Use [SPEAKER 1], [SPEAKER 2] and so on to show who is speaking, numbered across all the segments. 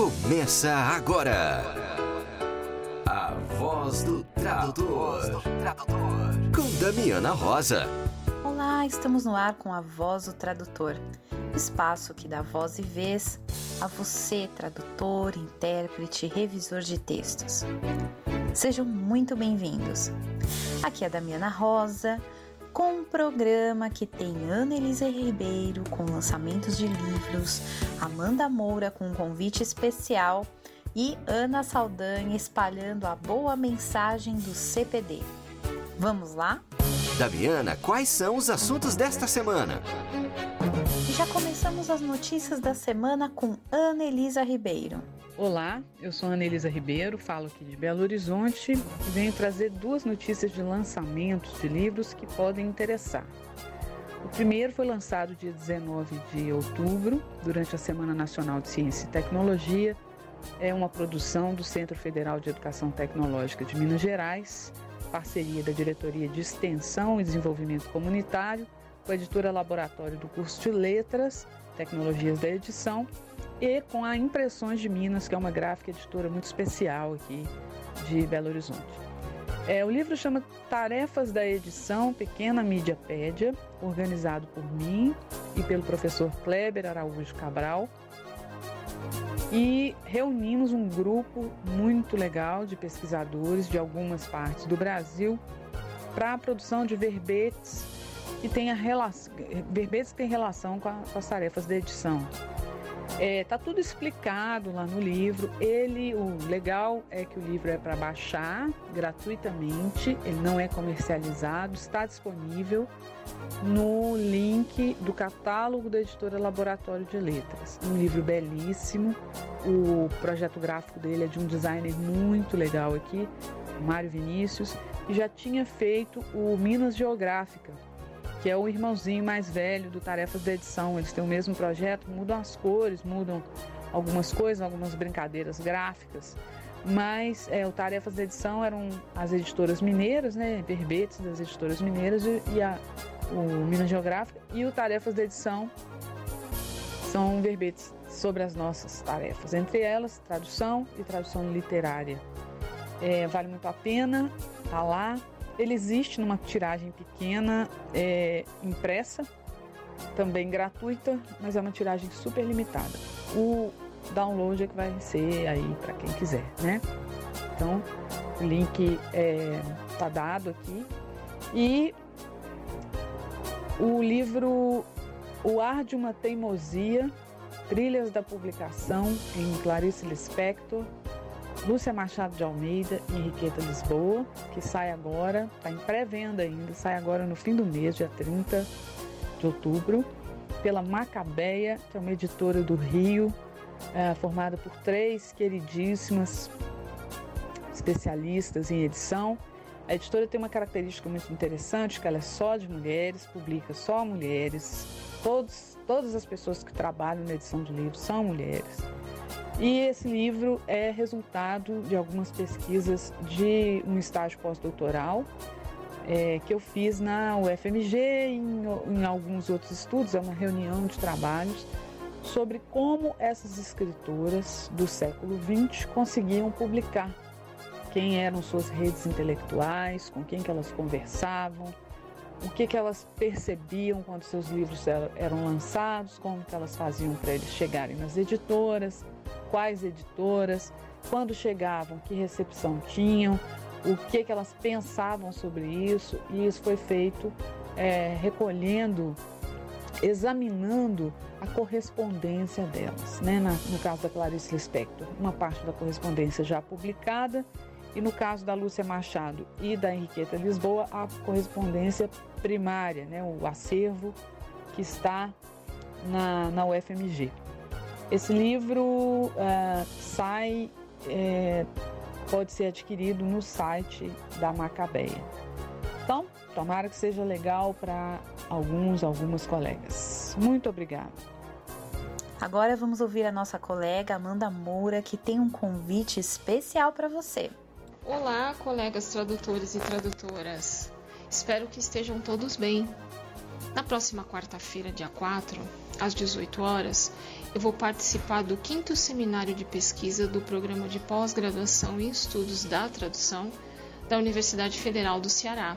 [SPEAKER 1] Começa agora. A voz do tradutor. Com Damiana Rosa.
[SPEAKER 2] Olá, estamos no ar com a Voz do Tradutor. Espaço que dá voz e vez a você, tradutor, intérprete, revisor de textos. Sejam muito bem-vindos. Aqui é a Damiana Rosa com um programa que tem Ana Elisa Ribeiro com lançamentos de livros, Amanda Moura com um convite especial e Ana Saldanha espalhando a boa mensagem do CPD. Vamos lá?
[SPEAKER 1] Damiana, quais são os assuntos desta semana?
[SPEAKER 2] Já começamos as notícias da semana com Ana Elisa Ribeiro.
[SPEAKER 3] Olá, eu sou Ana Elisa Ribeiro, falo aqui de Belo Horizonte e venho trazer duas notícias de lançamentos de livros que podem interessar. O primeiro foi lançado dia 19 de outubro, durante a Semana Nacional de Ciência e Tecnologia. É uma produção do Centro Federal de Educação Tecnológica de Minas Gerais, parceria da Diretoria de Extensão e Desenvolvimento Comunitário, com a editora Laboratório do curso de Letras, Tecnologias da Edição e com a Impressões de Minas, que é uma gráfica editora muito especial aqui de Belo Horizonte. É, o livro chama Tarefas da Edição Pequena Mídiapédia, organizado por mim e pelo professor Kleber Araújo Cabral. E reunimos um grupo muito legal de pesquisadores de algumas partes do Brasil para a produção de verbetes que tenha relação, verbetes que têm relação com, a, com as tarefas da edição. É, tá tudo explicado lá no livro. Ele, o legal é que o livro é para baixar gratuitamente, ele não é comercializado, está disponível no link do catálogo da editora Laboratório de Letras. Um livro belíssimo. O projeto gráfico dele é de um designer muito legal aqui, Mário Vinícius, e já tinha feito o Minas Geográfica, que é o irmãozinho mais velho do Tarefas da Edição. Eles têm o mesmo projeto, mudam as cores, mudam algumas coisas, algumas brincadeiras gráficas. Mas é, o Tarefas da Edição eram as editoras mineiras, né, verbetes das editoras mineiras e, e a, o Minas Geográfica. E o Tarefas da Edição são verbetes sobre as nossas tarefas, entre elas tradução e tradução literária. É, vale muito a pena, tá lá, ele existe numa tiragem pequena, é, impressa, também gratuita, mas é uma tiragem super limitada. O download é que vai ser aí para quem quiser, né? Então, o link é, tá dado aqui. E o livro O Ar de uma Teimosia, Trilhas da Publicação, em Clarice Lispector, Lúcia Machado de Almeida e Henriqueta Lisboa, que sai agora, está em pré-venda ainda, sai agora no fim do mês, dia 30 de outubro, pela Macabeia, que é uma editora do Rio, é, formada por três queridíssimas especialistas em edição. A editora tem uma característica muito interessante, que ela é só de mulheres, publica só mulheres. Todos, todas as pessoas que trabalham na edição de livros são mulheres. E esse livro é resultado de algumas pesquisas de um estágio pós-doutoral é, que eu fiz na UFMG e em, em alguns outros estudos, é uma reunião de trabalhos sobre como essas escritoras do século XX conseguiam publicar, quem eram suas redes intelectuais, com quem que elas conversavam, o que, que elas percebiam quando seus livros eram lançados, como que elas faziam para eles chegarem nas editoras, quais editoras, quando chegavam, que recepção tinham, o que, que elas pensavam sobre isso, e isso foi feito é, recolhendo, examinando a correspondência delas. Né? Na, no caso da Clarice Lispector, uma parte da correspondência já publicada, e no caso da Lúcia Machado e da Henriqueta Lisboa, a correspondência primária, né? o acervo que está na, na UFMG. Esse livro uh, sai, é, pode ser adquirido no site da Macabeia. Então, tomara que seja legal para alguns, algumas colegas. Muito obrigada.
[SPEAKER 2] Agora vamos ouvir a nossa colega Amanda Moura, que tem um convite especial para você.
[SPEAKER 4] Olá, colegas tradutores e tradutoras. Espero que estejam todos bem. Na próxima quarta-feira, dia 4, às 18 horas, eu vou participar do quinto seminário de pesquisa do programa de pós-graduação em estudos da tradução da Universidade Federal do Ceará.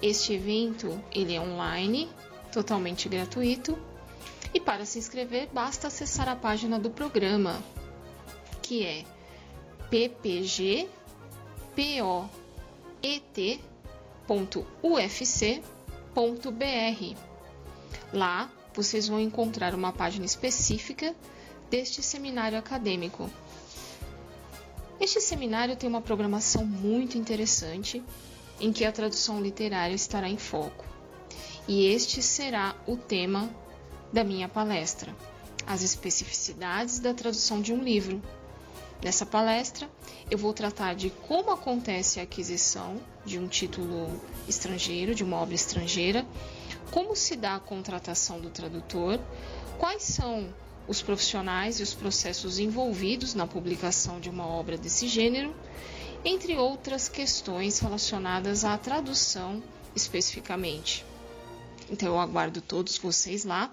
[SPEAKER 4] Este evento ele é online, totalmente gratuito, e para se inscrever basta acessar a página do programa, que é ppgpoet.ufc.br. Lá vocês vão encontrar uma página específica deste seminário acadêmico. Este seminário tem uma programação muito interessante em que a tradução literária estará em foco. E este será o tema da minha palestra: as especificidades da tradução de um livro. Nessa palestra, eu vou tratar de como acontece a aquisição de um título estrangeiro, de uma obra estrangeira, como se dá a contratação do tradutor, quais são os profissionais e os processos envolvidos na publicação de uma obra desse gênero, entre outras questões relacionadas à tradução especificamente. Então eu aguardo todos vocês lá.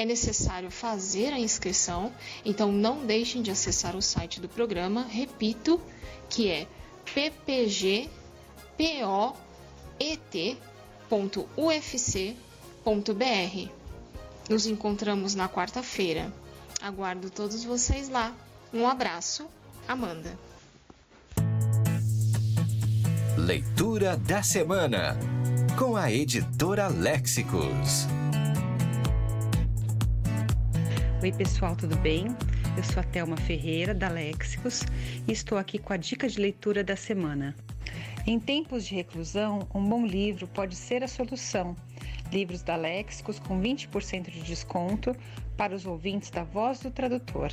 [SPEAKER 4] É necessário fazer a inscrição, então não deixem de acessar o site do programa, repito, que é ppgpoet.com www.ufc.br. Nos encontramos na quarta-feira. Aguardo todos vocês lá. Um abraço, Amanda.
[SPEAKER 1] Leitura da semana com a editora Léxicos.
[SPEAKER 5] Oi, pessoal, tudo bem? Eu sou a Thelma Ferreira, da Léxicos, e estou aqui com a dica de leitura da semana. Em tempos de reclusão, um bom livro pode ser a solução. Livros da Léxicos com 20% de desconto para os ouvintes da Voz do Tradutor.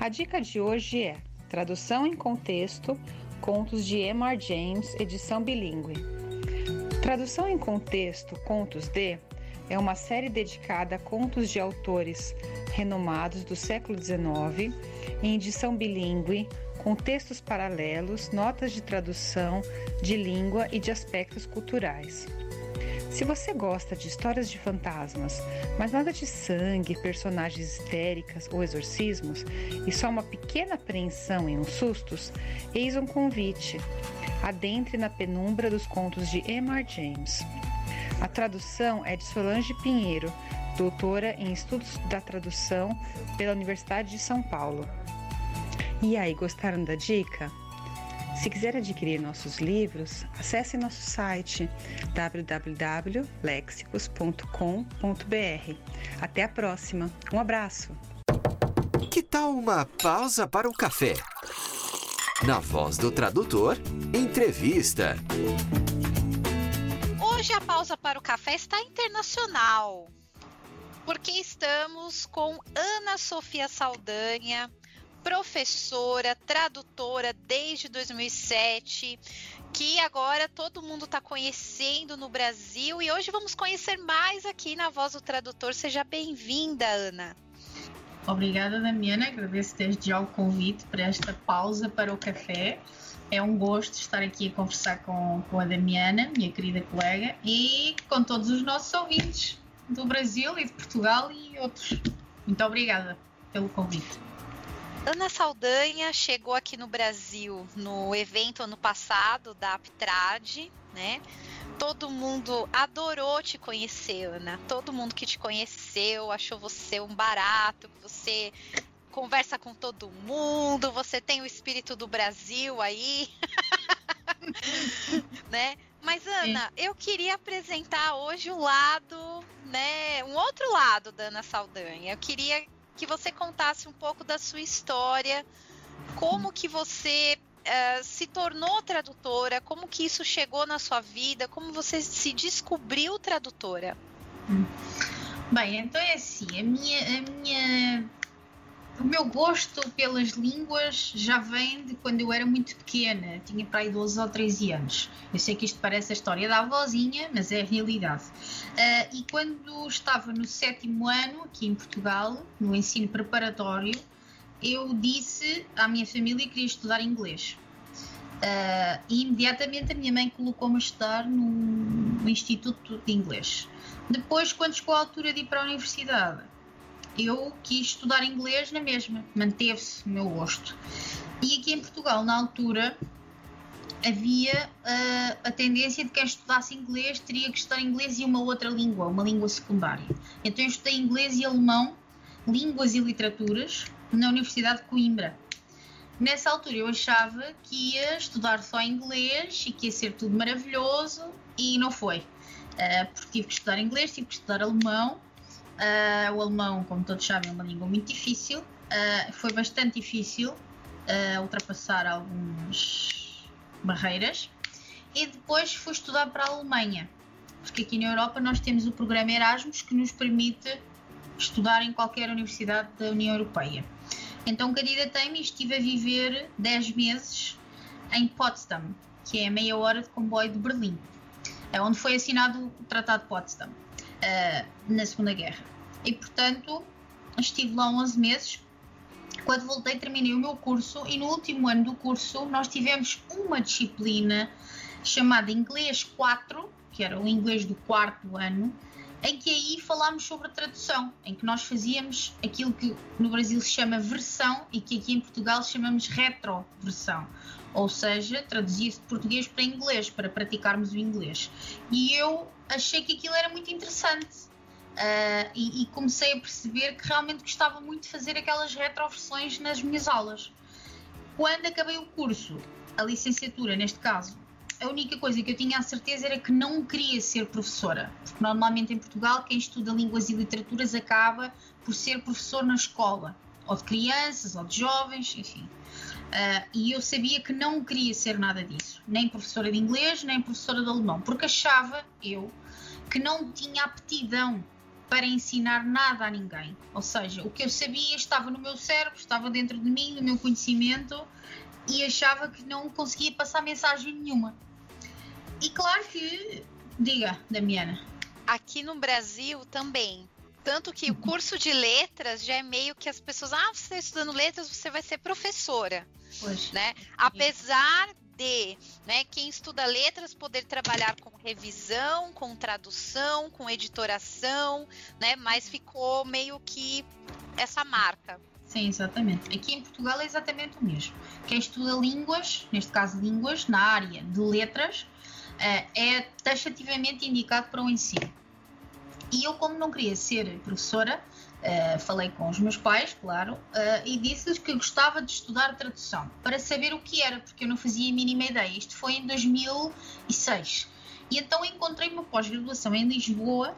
[SPEAKER 5] A dica de hoje é Tradução em Contexto, Contos de M.R. James, edição bilíngue. Tradução em Contexto, Contos de é uma série dedicada a contos de autores renomados do século XIX, em edição bilíngue, com textos paralelos, notas de tradução, de língua e de aspectos culturais. Se você gosta de histórias de fantasmas, mas nada de sangue, personagens histéricas ou exorcismos, e só uma pequena apreensão e uns sustos, eis um convite. Adentre na penumbra dos contos de M.R. James. A tradução é de Solange Pinheiro, doutora em Estudos da Tradução pela Universidade de São Paulo. E aí, gostaram da dica? Se quiser adquirir nossos livros, acesse nosso site www.lexicos.com.br. Até a próxima. Um abraço.
[SPEAKER 1] Que tal uma pausa para o café? Na voz do tradutor, entrevista.
[SPEAKER 6] Hoje a pausa para o café está internacional, porque estamos com Ana Sofia Saldanha, professora, tradutora desde 2007, que agora todo mundo está conhecendo no Brasil e hoje vamos conhecer mais aqui na Voz do Tradutor. Seja bem-vinda, Ana.
[SPEAKER 7] Obrigada, Damiana. Agradeço desde já o convite para esta pausa para o café. É um gosto estar aqui a conversar com, com a Damiana, minha querida colega, e com todos os nossos ouvintes do Brasil e de Portugal e outros. Muito obrigada pelo convite.
[SPEAKER 6] Ana Saldanha chegou aqui no Brasil no evento ano passado da Aptrad, né? Todo mundo adorou te conhecer, Ana. Todo mundo que te conheceu achou você um barato, que você conversa com todo mundo, você tem o espírito do Brasil aí. né? Mas Ana, eu queria apresentar hoje o lado, né, um outro lado da Ana Saldanha. Eu queria que você contasse um pouco da sua história, como que você uh, se tornou tradutora, como que isso chegou na sua vida, como você se descobriu tradutora.
[SPEAKER 7] Bem, então é assim, a minha, a minha o meu gosto pelas línguas já vem de quando eu era muito pequena, tinha para aí 12 ou 13 anos. Eu sei que isto parece a história da avózinha, mas é a realidade. Uh, e quando estava no sétimo ano, aqui em Portugal, no ensino preparatório, eu disse à minha família que queria estudar inglês. Uh, e imediatamente a minha mãe colocou-me a estudar no Instituto de Inglês. Depois, quando chegou a altura de ir para a universidade, eu quis estudar inglês na mesma, manteve-se o meu gosto. E aqui em Portugal, na altura, havia uh, a tendência de quem estudasse inglês teria que estudar inglês e uma outra língua, uma língua secundária. Então eu estudei inglês e alemão, línguas e literaturas, na Universidade de Coimbra. Nessa altura eu achava que ia estudar só inglês e que ia ser tudo maravilhoso e não foi. Uh, porque tive que estudar inglês, tive que estudar alemão. Uh, o alemão, como todos sabem, é uma língua muito difícil. Uh, foi bastante difícil ultrapassar algumas barreiras. E depois fui estudar para a Alemanha, porque aqui na Europa nós temos o programa Erasmus que nos permite estudar em qualquer universidade da União Europeia. Então candidatei-me e estive a viver 10 meses em Potsdam, que é a meia hora de comboio de Berlim, é onde foi assinado o Tratado de Potsdam uh, na Segunda Guerra. E portanto estive lá 11 meses. Quando voltei, terminei o meu curso e no último ano do curso nós tivemos uma disciplina chamada Inglês 4, que era o inglês do quarto ano, em que aí falámos sobre a tradução, em que nós fazíamos aquilo que no Brasil se chama versão e que aqui em Portugal chamamos retroversão, ou seja, traduzia-se de português para inglês, para praticarmos o inglês. E eu achei que aquilo era muito interessante uh, e, e, comecei a perceber que realmente gostava muito de fazer aquelas retroversões nas minhas aulas. Quando acabei o curso, a licenciatura neste caso, a única coisa que eu tinha a certeza era que não queria ser professora. Porque normalmente em Portugal quem estuda línguas e literaturas acaba por ser professor na escola, ou de crianças, ou de jovens, enfim. Uh, e eu sabia que não queria ser nada disso, nem professora de inglês, nem professora de alemão, porque achava eu que não tinha aptidão para ensinar nada a ninguém. Ou seja, o que eu sabia estava no meu cérebro, estava dentro de mim, no meu conhecimento, e achava que não conseguia passar mensagem nenhuma. E claro que. Diga, Damiana.
[SPEAKER 6] Aqui no Brasil também. Tanto que o uhum. curso de letras já é meio que as pessoas. Ah, você está estudando letras, você vai ser professora. Poxa. Né? Apesar de né, quem estuda letras poder trabalhar com revisão, com tradução, com editoração, né, mas ficou meio que essa marca.
[SPEAKER 7] Sim, exatamente. Aqui em Portugal é exatamente o mesmo. Quem estuda línguas, neste caso línguas, na área de letras, eh, é taxativamente indicado para o ensino. E eu, como não queria ser professora, uh, falei com os meus pais, claro, uh, e disse-lhes que gostava de estudar tradução, para saber o que era, porque eu não fazia a mínima ideia. Isto foi em 2006. E então encontrei uma pós-graduação em Lisboa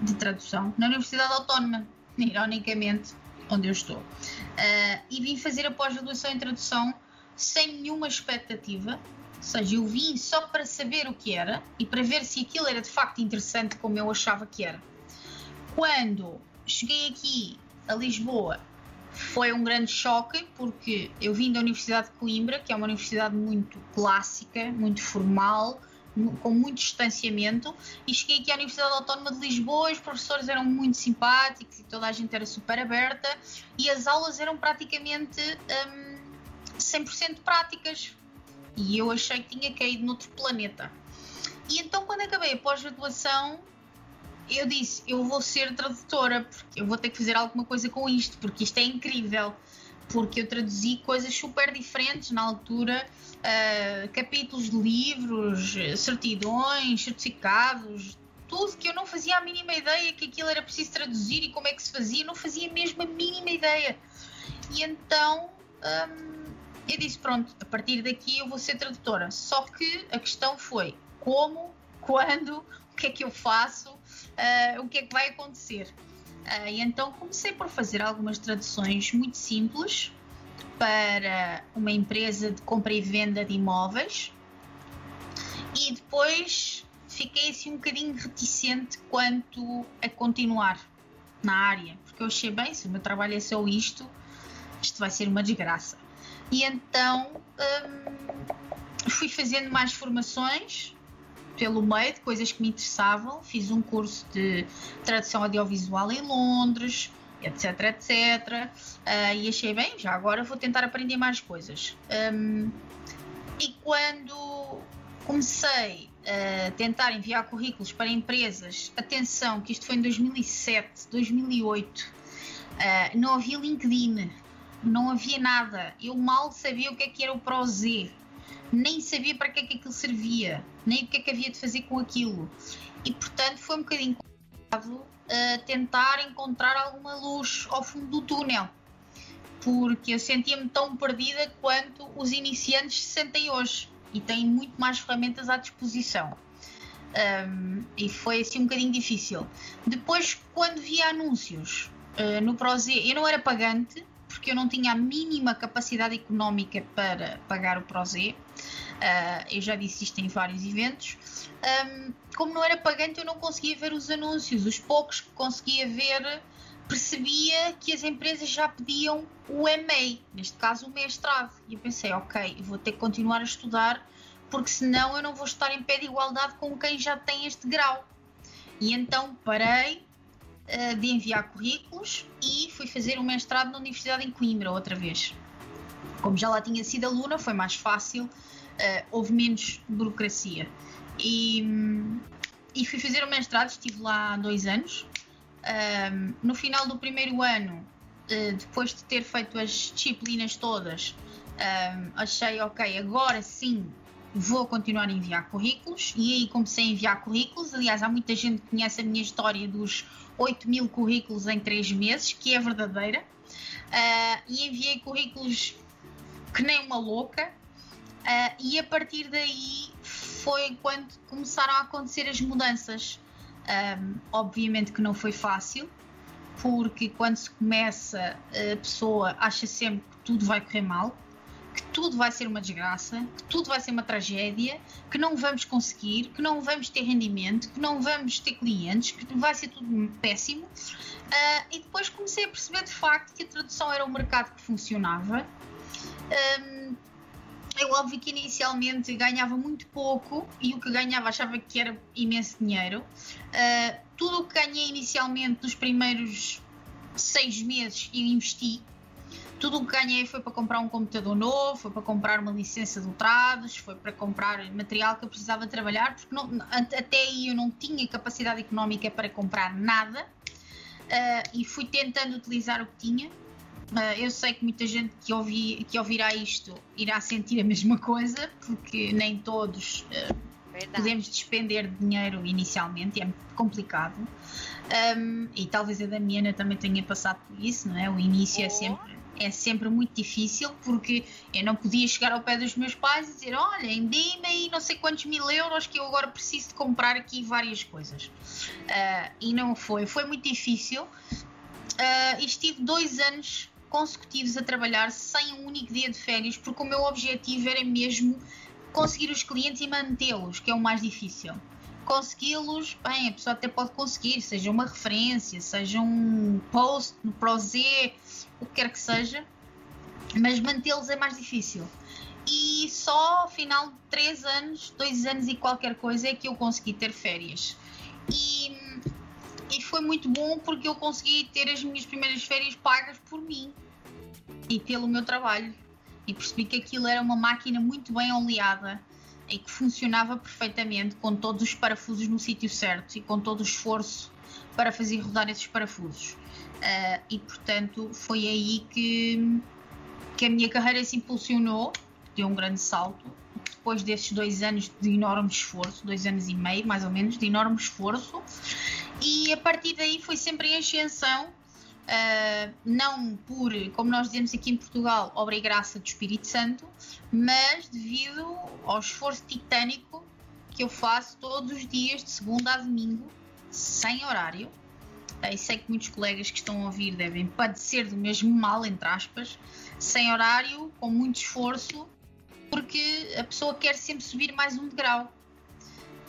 [SPEAKER 7] de tradução, na Universidade Autónoma, ironicamente, onde eu estou. Uh, e vim fazer a pós-graduação em tradução sem nenhuma expectativa, ou seja, eu vim só para saber o que era e para ver se aquilo era de facto interessante como eu achava que era. Quando cheguei aqui a Lisboa, foi um grande choque porque eu vim da Universidade de Coimbra, que é uma universidade muito clássica, muito formal, com muito distanciamento, e cheguei aqui à Universidade Autónoma de Lisboa, os professores eram muito simpáticos e toda a gente era super aberta, e as aulas eram praticamente hum, 100% práticas, e eu achei que tinha caído noutro planeta. E então, quando acabei a pós-graduação, eu disse: eu vou ser tradutora, porque eu vou ter que fazer alguma coisa com isto, porque isto é incrível. Porque eu traduzi coisas super diferentes na altura, uh, capítulos de livros, certidões, certificados, tudo que eu não fazia a mínima ideia que aquilo era preciso traduzir e como é que se fazia, não fazia mesmo a mínima ideia. E então. Um, eu disse: pronto, a partir daqui eu vou ser tradutora. Só que a questão foi como, quando, o que é que eu faço, uh, o que é que vai acontecer. Uh, e então comecei por fazer algumas traduções muito simples para uma empresa de compra e venda de imóveis e depois fiquei assim um bocadinho reticente quanto a continuar na área, porque eu achei bem, se o meu trabalho é só isto, isto vai ser uma desgraça. E então hum, fui fazendo mais formações pelo meio de coisas que me interessavam. Fiz um curso de tradução audiovisual em Londres, etc, etc. Uh, e achei bem, já agora vou tentar aprender mais coisas. Um, e quando comecei a tentar enviar currículos para empresas, atenção que isto foi em 2007, 2008, Uh, não havia LinkedIn, não havia nada. Eu mal sabia o que é que era o ProZ, nem sabia para que é que aquilo servia, nem o que é que havia de fazer com aquilo. E portanto foi um bocadinho complicado uh, tentar encontrar alguma luz ao fundo do túnel, porque eu sentia-me tão perdida quanto os iniciantes se sentem hoje e têm muito mais ferramentas à disposição. Um, e foi assim um bocadinho difícil. Depois, quando via anúncios uh, no Prozé, eu não era pagante, porque eu não tinha a mínima capacidade económica para pagar o Prozé. Uh, eu já disse isto em vários eventos. Um, como não era pagante, eu não conseguia ver os anúncios. Os poucos que conseguia ver, percebia que as empresas já pediam o MA, neste caso o mestrado. E eu pensei, ok, vou ter que continuar a estudar porque senão eu não vou estar em pé de igualdade com quem já tem este grau. E então parei uh, de enviar currículos e fui fazer o um mestrado na Universidade em Coimbra outra vez. Como já lá tinha sido aluna, foi mais fácil, uh, houve menos burocracia. E, e fui fazer o mestrado, estive lá dois anos. Um, no final do primeiro ano, uh, depois de ter feito as disciplinas todas, um, achei ok, agora sim vou continuar a enviar currículos e aí comecei a enviar currículos. Aliás, há muita gente que conhece a minha história dos 8 mil currículos em 3 meses, que é verdadeira. Uh, e enviei currículos que nem uma louca. Uh, e a partir daí foi quando começaram a acontecer as mudanças. Um, obviamente que não foi fácil, porque quando se começa, a pessoa acha sempre que tudo vai correr mal que tudo vai ser uma desgraça, que tudo vai ser uma tragédia, que não vamos conseguir, que não vamos ter rendimento, que não vamos ter clientes, que vai ser tudo péssimo. Uh, e depois comecei a perceber de facto que a tradução era um mercado que funcionava. Um, eu, óbvio que inicialmente ganhava muito pouco e o que ganhava achava que era imenso dinheiro. Uh, tudo o que ganhei inicialmente nos primeiros seis meses eu investi tudo o que ganhei foi para comprar um computador novo, foi para comprar uma licença de ultrados, foi para comprar material que eu precisava trabalhar, porque não, até aí eu não tinha capacidade económica para comprar nada uh, e fui tentando utilizar o que tinha. Uh, eu sei que muita gente que, ouvi, que ouvirá isto irá sentir a mesma coisa, porque nem todos uh, podemos despender dinheiro inicialmente, é complicado. Um, e talvez a Damiana também tenha passado por isso, não é? O início é oh. é sempre é sempre muito difícil porque eu não podia chegar ao pé dos meus pais e dizer: Olhem, dê-me aí não sei quantos mil euros que eu agora preciso de comprar aqui várias coisas. Uh, e não foi, foi muito difícil. Uh, e estive dois anos consecutivos a trabalhar sem um único dia de férias porque o meu objetivo era mesmo conseguir os clientes e mantê-los, que é o mais difícil consegui-los, bem, a pessoa até pode conseguir, seja uma referência, seja um post no Prozé, o que quer que seja, mas mantê-los é mais difícil. E só ao final de 3 anos, 2 anos e qualquer coisa é que eu consegui ter férias. E, e foi muito bom porque eu consegui ter as minhas primeiras férias pagas por mim e pelo meu trabalho. E percebi que aquilo era uma máquina muito bem oleada e que funcionava perfeitamente com todos os parafusos no sítio certo e com todo o esforço para fazer rodar esses parafusos. Uh, e portanto foi aí que, que a minha carreira se impulsionou, deu um grande salto. Depois desses dois anos de enorme esforço, dois anos e meio mais ou menos, de enorme esforço, e a partir daí foi sempre em ascensão. Uh, não por, como nós dizemos aqui em Portugal, obra e graça do Espírito Santo, mas devido ao esforço titânico que eu faço todos os dias, de segunda a domingo, sem horário, e sei que muitos colegas que estão a ouvir devem padecer do mesmo mal, entre aspas, sem horário, com muito esforço, porque a pessoa quer sempre subir mais um degrau.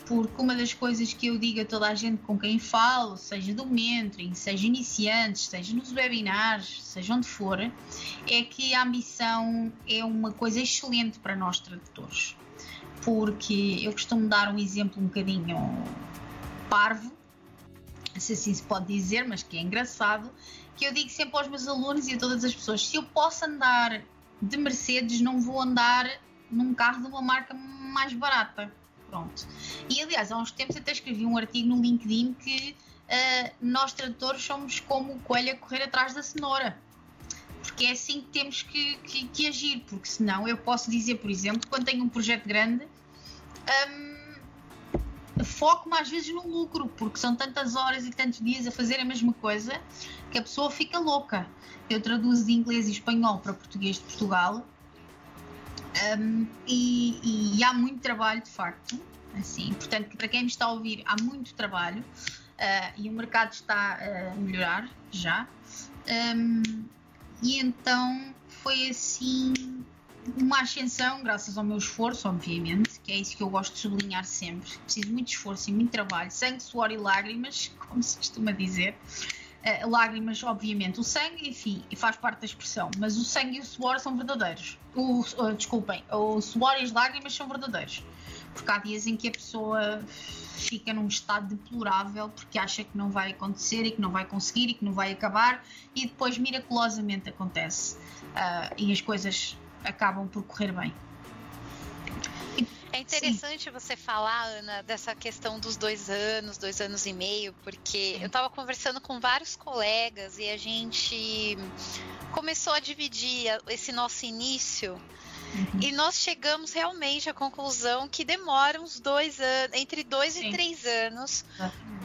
[SPEAKER 7] Porque uma das coisas que eu digo a toda a gente com quem falo, seja do mentoring, seja iniciantes, seja nos webinars, seja onde for, é que a ambição é uma coisa excelente para nós tradutores. Porque eu costumo dar um exemplo um bocadinho parvo, se assim se pode dizer, mas que é engraçado, que eu digo sempre aos meus alunos e a todas as pessoas: se eu posso andar de Mercedes, não vou andar num carro de uma marca mais barata. Pronto. E aliás, há uns tempos até escrevi um artigo no LinkedIn que uh, nós tradutores somos como o coelho a correr atrás da cenoura. Porque é assim que temos que, que, que agir, porque senão eu posso dizer, por exemplo, quando tenho um projeto grande, um, foco-me às vezes no lucro, porque são tantas horas e tantos dias a fazer a mesma coisa que a pessoa fica louca. Eu traduzo de inglês e espanhol para português de Portugal um, e, e, há muito trabalho de facto. Assim, portanto, para quem me está a ouvir, há muito trabalho uh, e o mercado está a melhorar já. Um, e então foi assim uma ascensão, graças ao meu esforço, obviamente, que é isso que eu gosto de sublinhar sempre. Preciso muito esforço e muito trabalho, sangue, suor e lágrimas, como se costuma dizer. Uh, lágrimas, obviamente, o sangue, enfim, faz parte da expressão, mas o sangue e o suor são verdadeiros. O, uh, desculpem, o suor e as lágrimas são verdadeiros. Porque há dias em que a pessoa fica num estado deplorável porque acha que não vai acontecer e que não vai conseguir e que não vai acabar e depois miraculosamente acontece uh, e as coisas acabam por correr bem.
[SPEAKER 6] É interessante Sim. você falar, Ana, dessa questão dos dois anos, dois anos e meio, porque eu estava conversando com vários colegas e a gente começou a dividir esse nosso início Uhum. E nós chegamos realmente à conclusão que demora uns dois anos, entre dois Sim. e três anos,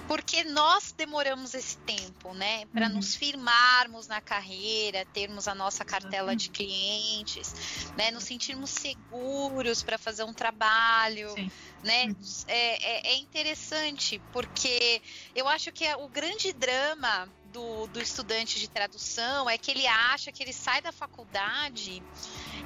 [SPEAKER 6] porque nós demoramos esse tempo, né? Para uhum. nos firmarmos na carreira, termos a nossa cartela de clientes, né? Nos sentirmos seguros para fazer um trabalho, Sim. né? Uhum. É, é, é interessante, porque eu acho que é o grande drama do, do estudante de tradução é que ele acha que ele sai da faculdade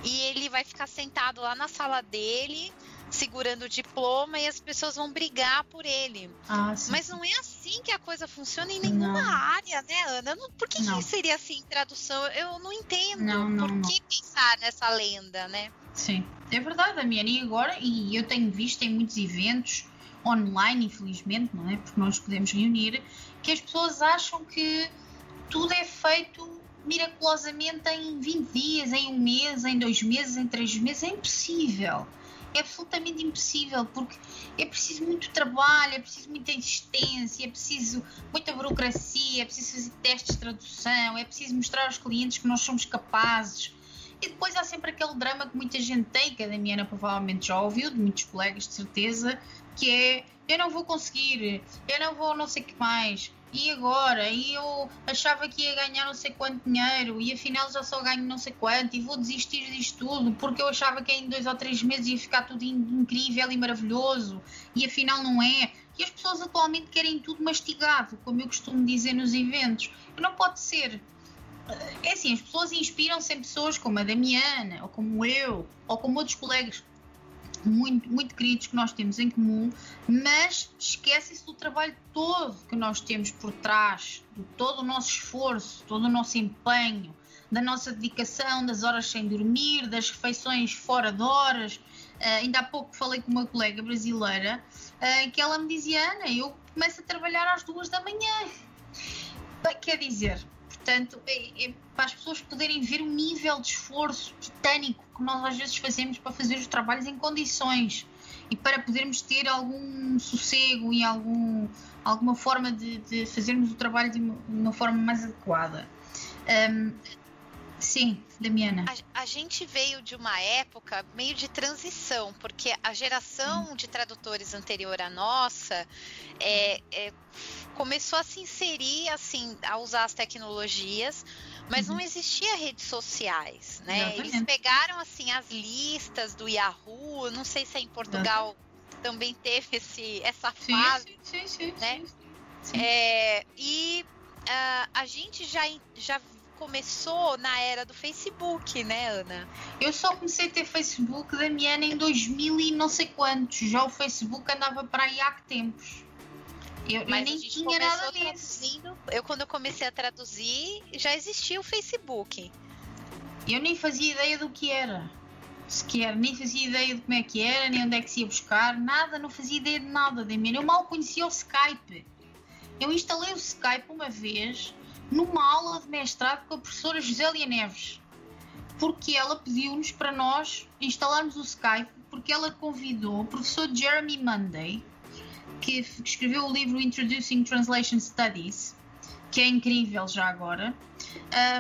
[SPEAKER 6] e ele vai ficar sentado lá na sala dele segurando o diploma e as pessoas vão brigar por ele. Ah, Mas não é assim que a coisa funciona em nenhuma não. área, né, Ana? por que, que, seria assim em tradução? Eu não entendo. Não, não, por que pensar nessa lenda, né?
[SPEAKER 7] Sim, é verdade, Damiana. E agora, e eu tenho visto em muitos eventos online, infelizmente, não é? Porque nós podemos reunir, que as pessoas acham que tudo é feito miraculosamente em 20 dias, em um mês, em dois meses, em três meses. É impossível. É absolutamente impossível, porque é preciso muito trabalho, é preciso muita insistência, é preciso muita burocracia, é preciso fazer testes de tradução, é preciso mostrar aos clientes que nós somos capazes. E depois há sempre aquele drama que muita gente tem, que a Damiana provavelmente já ouviu, de muitos colegas de certeza, que é eu não vou conseguir, eu não vou não sei o que mais, e agora? E eu achava que ia ganhar não sei quanto dinheiro e afinal já só ganho não sei quanto e vou desistir disto tudo porque eu achava que em dois ou três meses ia ficar tudo incrível e maravilhoso e afinal não é. E as pessoas atualmente querem tudo mastigado, como eu costumo dizer nos eventos. Não pode ser. É assim, as pessoas inspiram-se em pessoas como a Damiana, ou como eu, ou como outros colegas muito, muito queridos que nós temos em comum, mas esquecem-se do trabalho todo que nós temos por trás, de todo o nosso esforço, todo o nosso empenho, da nossa dedicação, das horas sem dormir, das refeições fora de horas. Uh, ainda há pouco falei com uma colega brasileira uh, que ela me dizia: Ana, eu começo a trabalhar às duas da manhã. Quer dizer, Portanto, é, é para as pessoas poderem ver o nível de esforço titânico que nós às vezes fazemos para fazer os trabalhos em condições e para podermos ter algum sossego e algum, alguma forma de, de fazermos o trabalho de uma, uma forma mais adequada. Um, sim, Damiana.
[SPEAKER 6] A, a, gente veio de uma época meio de transição, porque a geração hum. de tradutores anterior à nossa é, é começou a se inserir, assim, a usar as tecnologias, mas uhum. não existia redes sociais, né? Exatamente. Eles pegaram, assim, as listas do Yahoo, não sei se é em Portugal uhum. também teve esse, essa fase, sim, sim, sim, né? Sim, é, e uh, a gente já, já começou na era do Facebook, né, Ana?
[SPEAKER 7] Eu só comecei a ter Facebook da minha em 2000 e não sei quantos. Já o Facebook andava para aí há tempos.
[SPEAKER 6] Eu, Mas nem tinha nada disso. Eu, quando eu comecei a traduzir, já existia o Facebook.
[SPEAKER 7] Eu nem fazia ideia do que era. Sequer, nem fazia ideia de como é que era, nem onde é que se ia buscar, nada, não fazia ideia de nada, mim. Eu mal conhecia o Skype. Eu instalei o Skype uma vez numa aula de mestrado com a professora Josélia Neves, porque ela pediu-nos para nós instalarmos o Skype, porque ela convidou o professor Jeremy Monday que escreveu o livro Introducing Translation Studies, que é incrível já agora,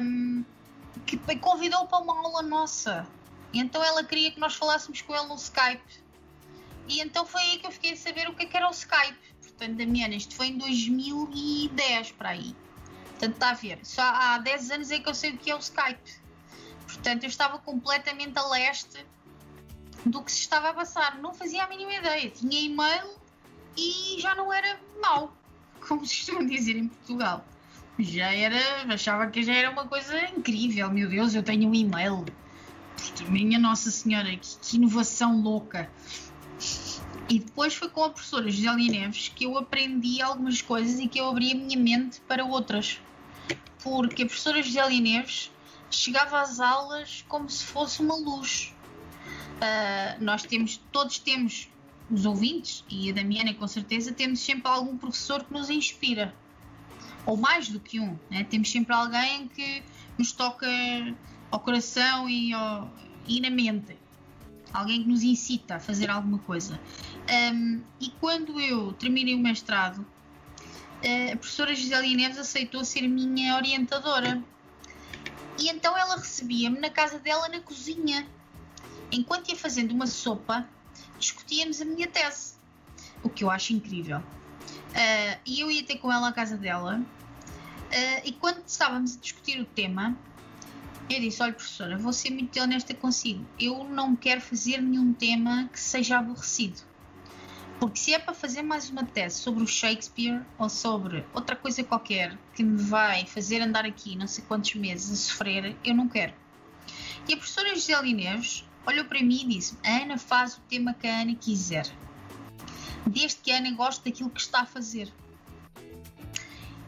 [SPEAKER 7] um, que convidou para uma aula nossa. Então ela queria que nós falássemos com ele no Skype. E então foi aí que eu fiquei a saber o que, é que era o Skype. Portanto, Damiana, isto foi em 2010 para aí. Portanto, está a ver. Só há 10 anos é que eu sei o que é o Skype. Portanto, eu estava completamente a leste do que se estava a passar. Não fazia a mínima ideia. Tinha e-mail e já não era mau, como se costuma dizer em Portugal. Já era, achava que já era uma coisa incrível. Meu Deus, eu tenho um e-mail. Minha Nossa Senhora, que, que inovação louca. E depois foi com a professora Gisele Neves que eu aprendi algumas coisas e que eu abri a minha mente para outras. Porque a professora Gisele Neves chegava às aulas como se fosse uma luz. Uh, nós temos, todos temos, os ouvintes, e a Damiana com certeza, temos sempre algum professor que nos inspira. Ou mais do que um. Né? Temos sempre alguém que nos toca ao coração e, ao, e na mente. Alguém que nos incita a fazer alguma coisa. Um, e quando eu terminei o mestrado, a professora Gisele Neves aceitou ser minha orientadora. E então ela recebia-me na casa dela na cozinha. Enquanto ia fazendo uma sopa, discutíamos a minha tese. O que eu acho incrível. Uh, e eu ia ter com ela à casa dela. Uh, e quando estávamos a discutir o tema, eu disse: Olha, professora, vou ser muito honesta consigo. Eu não quero fazer nenhum tema que seja aborrecido. Porque se é para fazer mais uma tese sobre o Shakespeare ou sobre outra coisa qualquer que me vai fazer andar aqui não sei quantos meses a sofrer, eu não quero. E a professora Gisele Inês olhou para mim e disse: Ana faz o tema que a Ana quiser. Desde que a Ana goste daquilo que está a fazer.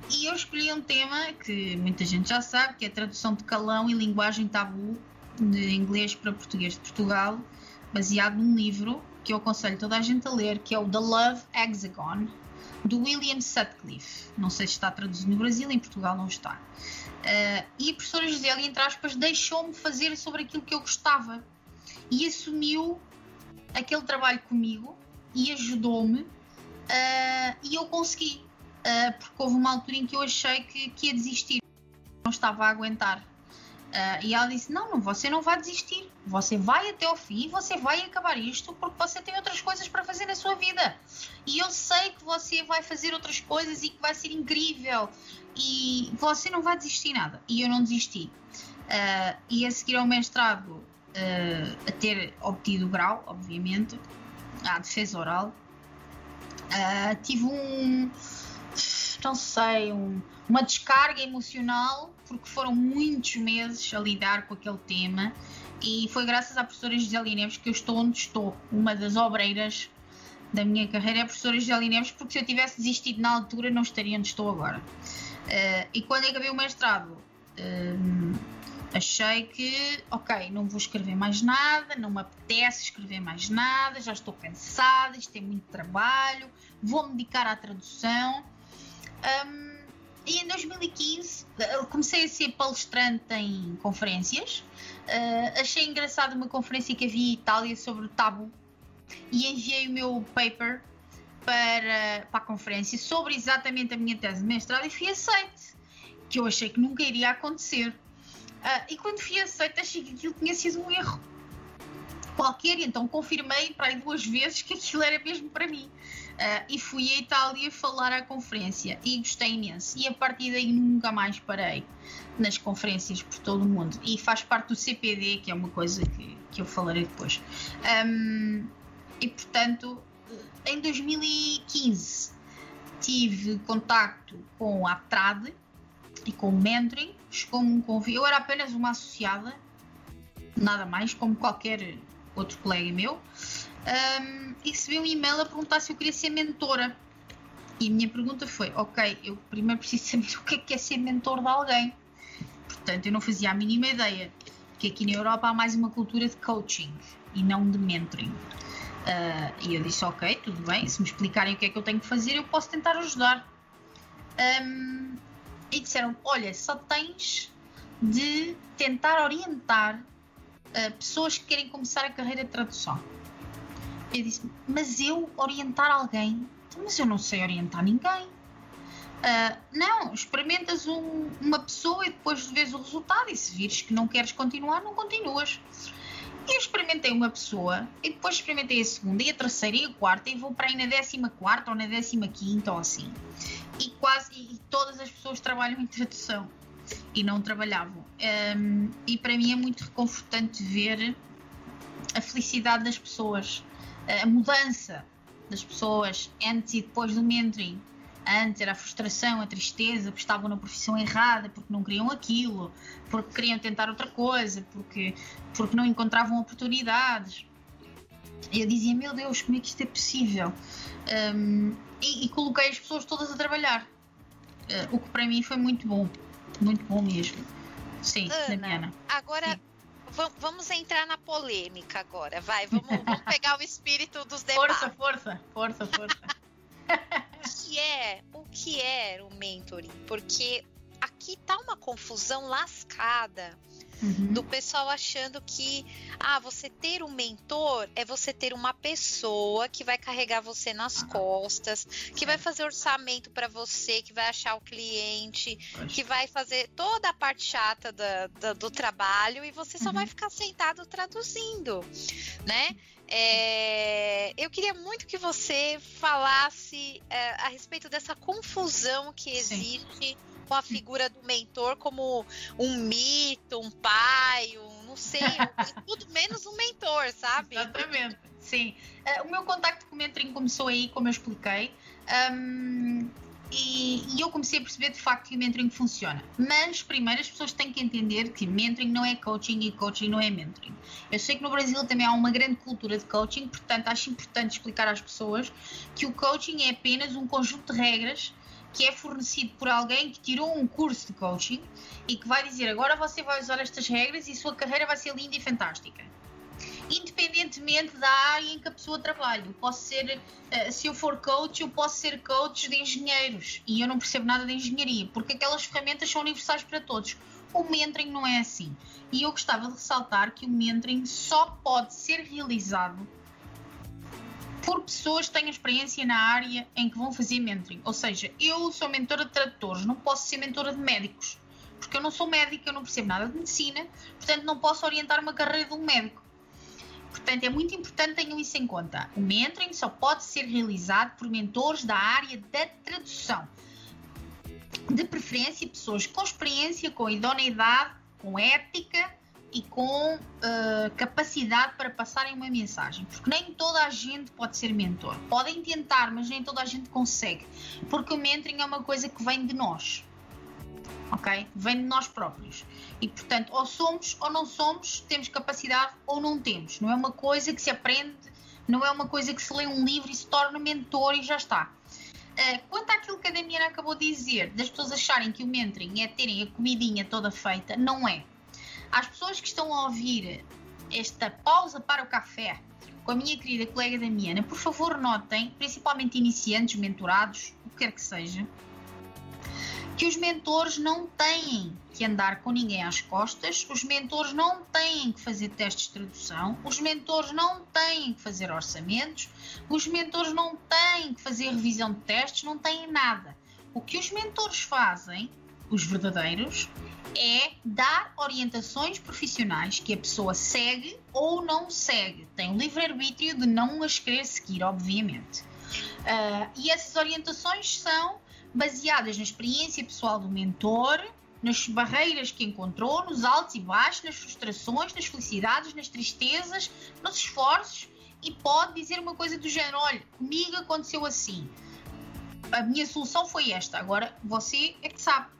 [SPEAKER 7] E eu escolhi um tema que muita gente já sabe, que é a tradução de calão e linguagem tabu de inglês para português de Portugal, baseado num livro que eu aconselho toda a gente a ler, que é o The Love Hexagon, do William Sutcliffe. Não sei se está traduzido no Brasil, em Portugal não está. Uh, e a professora Gisele, entre aspas, deixou-me fazer sobre aquilo que eu gostava e assumiu aquele trabalho comigo e ajudou-me uh, e eu consegui. Uh, porque houve uma altura em que eu achei que, que ia desistir, não estava a aguentar. Uh, e ela disse: Não, não, você não vai desistir. Você vai até ao fim você vai acabar isto porque você tem outras coisas para fazer na sua vida. E eu sei que você vai fazer outras coisas e que vai ser incrível. E você não vai desistir nada. E eu não desisti. Uh, e a seguir ao mestrado, uh, a ter obtido o grau, obviamente, à defesa oral, tive um. Não sei, um, uma descarga emocional porque foram muitos meses a lidar com aquele tema e foi graças à professora Gisele Neves que eu estou onde estou. Uma das obreiras da minha carreira é a professora Gisele Neves, porque se eu tivesse desistido na altura não estaria onde estou agora. Uh, e quando acabei o mestrado, uh, achei que, ok, não vou escrever mais nada, não me apetece escrever mais nada, já estou cansada, isto é muito trabalho, vou me dedicar à tradução. Um, e em 2015 comecei a ser palestrante em conferências. Uh, achei engraçado uma conferência que havia em Itália sobre o tabu e enviei o meu paper para, para a conferência sobre exatamente a minha tese de mestrado e fui aceite, que eu achei que nunca iria acontecer. Uh, e quando fui aceite, achei que aquilo tinha sido um erro qualquer, então confirmei para aí duas vezes que aquilo era mesmo para mim. Uh, e fui à Itália falar à conferência e gostei imenso. E a partir daí nunca mais parei nas conferências por todo o mundo. E faz parte do CPD, que é uma coisa que, que eu falarei depois. Um, e portanto, em 2015 tive contacto com a TRAD e com o mentoring. Chegou-me um convite. Eu era apenas uma associada, nada mais, como qualquer outro colega meu um, e recebi um e-mail a perguntar se eu queria ser mentora. E a minha pergunta foi: Ok, eu primeiro preciso saber o que é, que é ser mentor de alguém. Portanto, eu não fazia a mínima ideia que aqui na Europa há mais uma cultura de coaching e não de mentoring. Uh, e eu disse: Ok, tudo bem, se me explicarem o que é que eu tenho que fazer, eu posso tentar ajudar. Um, e disseram: Olha, só tens de tentar orientar pessoas que querem começar a carreira de tradução. Eu disse, mas eu orientar alguém Mas eu não sei orientar ninguém. Uh, não, experimentas um, uma pessoa e depois vês o resultado. E se vires que não queres continuar, não continuas. Eu experimentei uma pessoa e depois experimentei a segunda e a terceira e a quarta e vou para aí na décima quarta ou na décima quinta ou assim. E quase e todas as pessoas trabalham em tradução e não trabalhavam. Um, e para mim é muito reconfortante ver a felicidade das pessoas, a mudança das pessoas antes e depois do mentoring Antes era a frustração, a tristeza, porque estavam na profissão errada, porque não queriam aquilo, porque queriam tentar outra coisa, porque, porque não encontravam oportunidades. Eu dizia, meu Deus, como é que isto é possível? Um, e, e, coloquei as pessoas todas a trabalhar. Uh, o que para mim foi muito bom. Muito bom mesmo. Sim, Ana,
[SPEAKER 6] Agora, Sim. vamos entrar na polêmica agora. Vai, vamos, vamos pegar o espírito dos debates.
[SPEAKER 7] Força, força, força, força.
[SPEAKER 6] que é o que é o mentoring? Porque aqui tá uma confusão lascada. Uhum. Do pessoal achando que ah, você ter um mentor é você ter uma pessoa que vai carregar você nas costas, que vai fazer orçamento para você, que vai achar o cliente, que vai fazer toda a parte chata da, da, do trabalho e você só uhum. vai ficar sentado traduzindo, né? É, eu queria muito que você falasse é, a respeito dessa confusão que existe Sim. Com a figura do mentor como um mito, um pai, um não sei, tudo menos um mentor, sabe?
[SPEAKER 7] Exatamente. Sim. Uh, o meu contacto com o mentoring começou aí, como eu expliquei. Um, e, e, eu comecei a perceber de facto que o mentoring funciona. Mas primeiro as pessoas têm que entender que mentoring não é coaching e coaching não é mentoring. Eu sei que no Brasil também há uma grande cultura de coaching, portanto acho importante explicar às pessoas que o coaching é apenas um conjunto de regras que é fornecido por alguém que tirou um curso de coaching e que vai dizer agora você vai usar estas regras e sua carreira vai ser linda e fantástica independentemente da área em que a pessoa trabalha. Eu posso ser, uh, se eu for coach, eu posso ser coach de engenheiros e eu não percebo nada de engenharia, porque aquelas ferramentas são universais para todos. O mentoring não é assim. E eu gostava de ressaltar que o mentoring só pode ser realizado por pessoas que tenham experiência na área em que vão fazer mentoring. Ou seja, eu sou mentora de tradutores, não posso ser mentora de médicos, porque eu não sou médica, eu não percebo nada de medicina, portanto não posso orientar uma carreira de um médico. Portanto, é muito importante tenham isso em conta. O mentoring só pode ser realizado por mentores da área da tradução. De preferência, pessoas com experiência, com idoneidade, com ética e com uh, capacidade para passarem uma mensagem. Porque nem toda a gente pode ser mentor. Podem tentar, mas nem toda a gente consegue. Porque o mentoring é uma coisa que vem de nós ok? Vem de nós próprios. E, portanto, ou somos ou não somos, temos capacidade ou não temos. Não é uma coisa que se aprende, não é uma coisa que se lê um livro e se torna mentor e já está. Uh, quanto àquilo que a Damiana acabou de dizer, das pessoas acharem que o mentoring é terem a comidinha toda feita, não é. As pessoas que estão a ouvir esta pausa para o café com a minha querida colega Damiana, por favor notem, principalmente iniciantes, mentorados, o que quer que seja, que os mentores não têm que andar com ninguém às costas, os mentores não têm que fazer testes de tradução, os mentores não têm que fazer orçamentos, os mentores não têm que fazer revisão de testes, não têm nada. O que os mentores fazem, os verdadeiros, é dar orientações profissionais que a pessoa segue ou não segue. Tem o livre-arbítrio de não as querer seguir, obviamente. Uh, e essas orientações são baseadas na experiência pessoal do mentor, nas barreiras que encontrou, nos altos e baixos, nas frustrações, nas felicidades, nas tristezas, nos esforços e pode dizer uma coisa do género: olha, comigo aconteceu assim. A minha solução foi esta. Agora você é que sabe.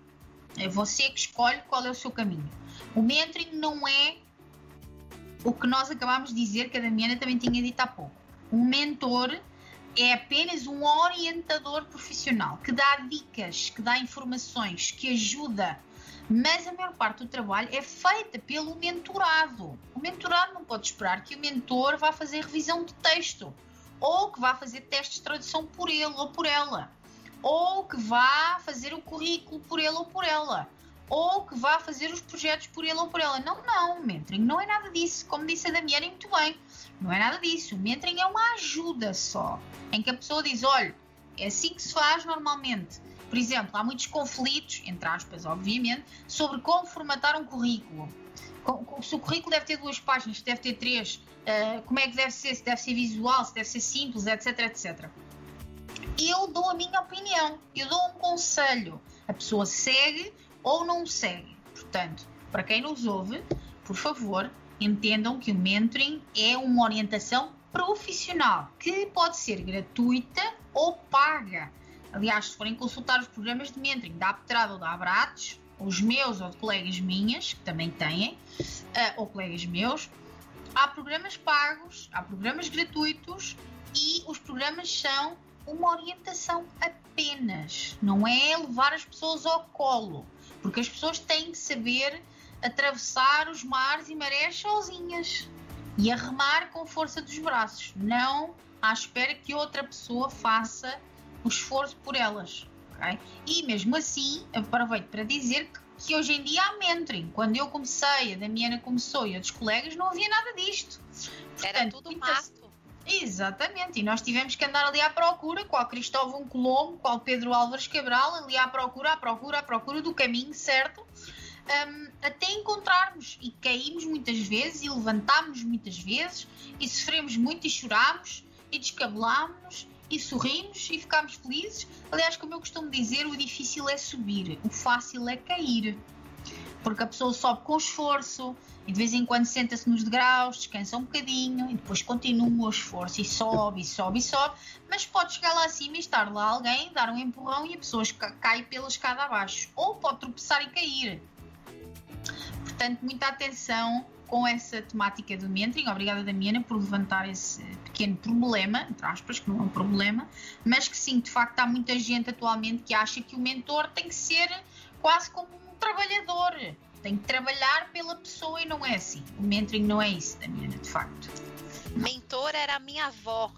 [SPEAKER 7] É você que escolhe qual é o seu caminho. O mentoring não é o que nós acabámos de dizer, que a Damiana também tinha dito há pouco. Um mentor é apenas um orientador profissional que dá dicas, que dá informações, que ajuda. Mas a maior parte do trabalho é feita pelo mentorado. O mentorado não pode esperar que o mentor vá fazer revisão de texto, ou que vá fazer testes de tradução por ele ou por ela, ou que vá fazer o currículo por ele ou por ela, ou que vá fazer os projetos por ele ou por ela. Não, não, mentoring não é nada disso. Como disse a Damiana muito bem, não é nada disso. O mentoring é uma ajuda só, em que a pessoa diz: olha, É assim que se faz normalmente. Por exemplo, há muitos conflitos, entre aspas, obviamente, sobre como formatar um currículo. Se o currículo deve ter duas páginas, deve ter três, uh, como é que deve ser, se deve ser visual, se deve ser simples, etc, etc. Eu dou a minha opinião, eu dou um conselho. A pessoa segue ou não segue. Portanto, para quem nos ouve, por favor, entendam que o mentoring é uma orientação profissional que pode ser gratuita ou paga. Aliás, se forem consultar os programas de mentoring da Aptrad ou da Abrates, os meus ou de colegas minhas, que também têm, uh, ou colegas meus, há programas pagos, há programas gratuitos e os programas são uma orientação apenas. Não é levar as pessoas ao colo, porque as pessoas têm que saber atravessar os mares e marés sozinhas e a remar com força dos braços, não à espera que outra pessoa faça o esforço por elas. Okay? E mesmo assim, aproveito para dizer que, que hoje em dia há mentoring. Quando eu comecei, a Damiana começou e outros colegas, não havia nada disto.
[SPEAKER 6] Portanto, Era tudo mato.
[SPEAKER 7] Exatamente, e nós tivemos que andar ali à procura, qual Cristóvão Colombo, qual Pedro Álvares Cabral, ali à procura, à procura, à procura do caminho certo, um, até encontrarmos. E caímos muitas vezes, e levantámos muitas vezes, e sofremos muito e chorámos, e descabelámos e sorrimos e ficamos felizes. Aliás, como eu costumo dizer, o difícil é subir, o fácil é cair. Porque a pessoa sobe com esforço e de vez em quando senta-se nos degraus, descansa um bocadinho e depois continua o esforço e sobe, e sobe, e sobe. Mas pode chegar lá acima e estar lá alguém, dar um empurrão e a pessoa cai pela escada abaixo. Ou pode tropeçar e cair. Portanto, muita atenção com essa temática do mentoring. Obrigada, Damiana, por levantar esse pequeno problema, entre aspas, que não é um problema, mas que sim, de facto, há muita gente atualmente que acha que o mentor tem que ser quase como um trabalhador, tem que trabalhar pela pessoa e não é assim. O mentoring não é isso, Damiana, de facto.
[SPEAKER 6] Mentor era a minha avó,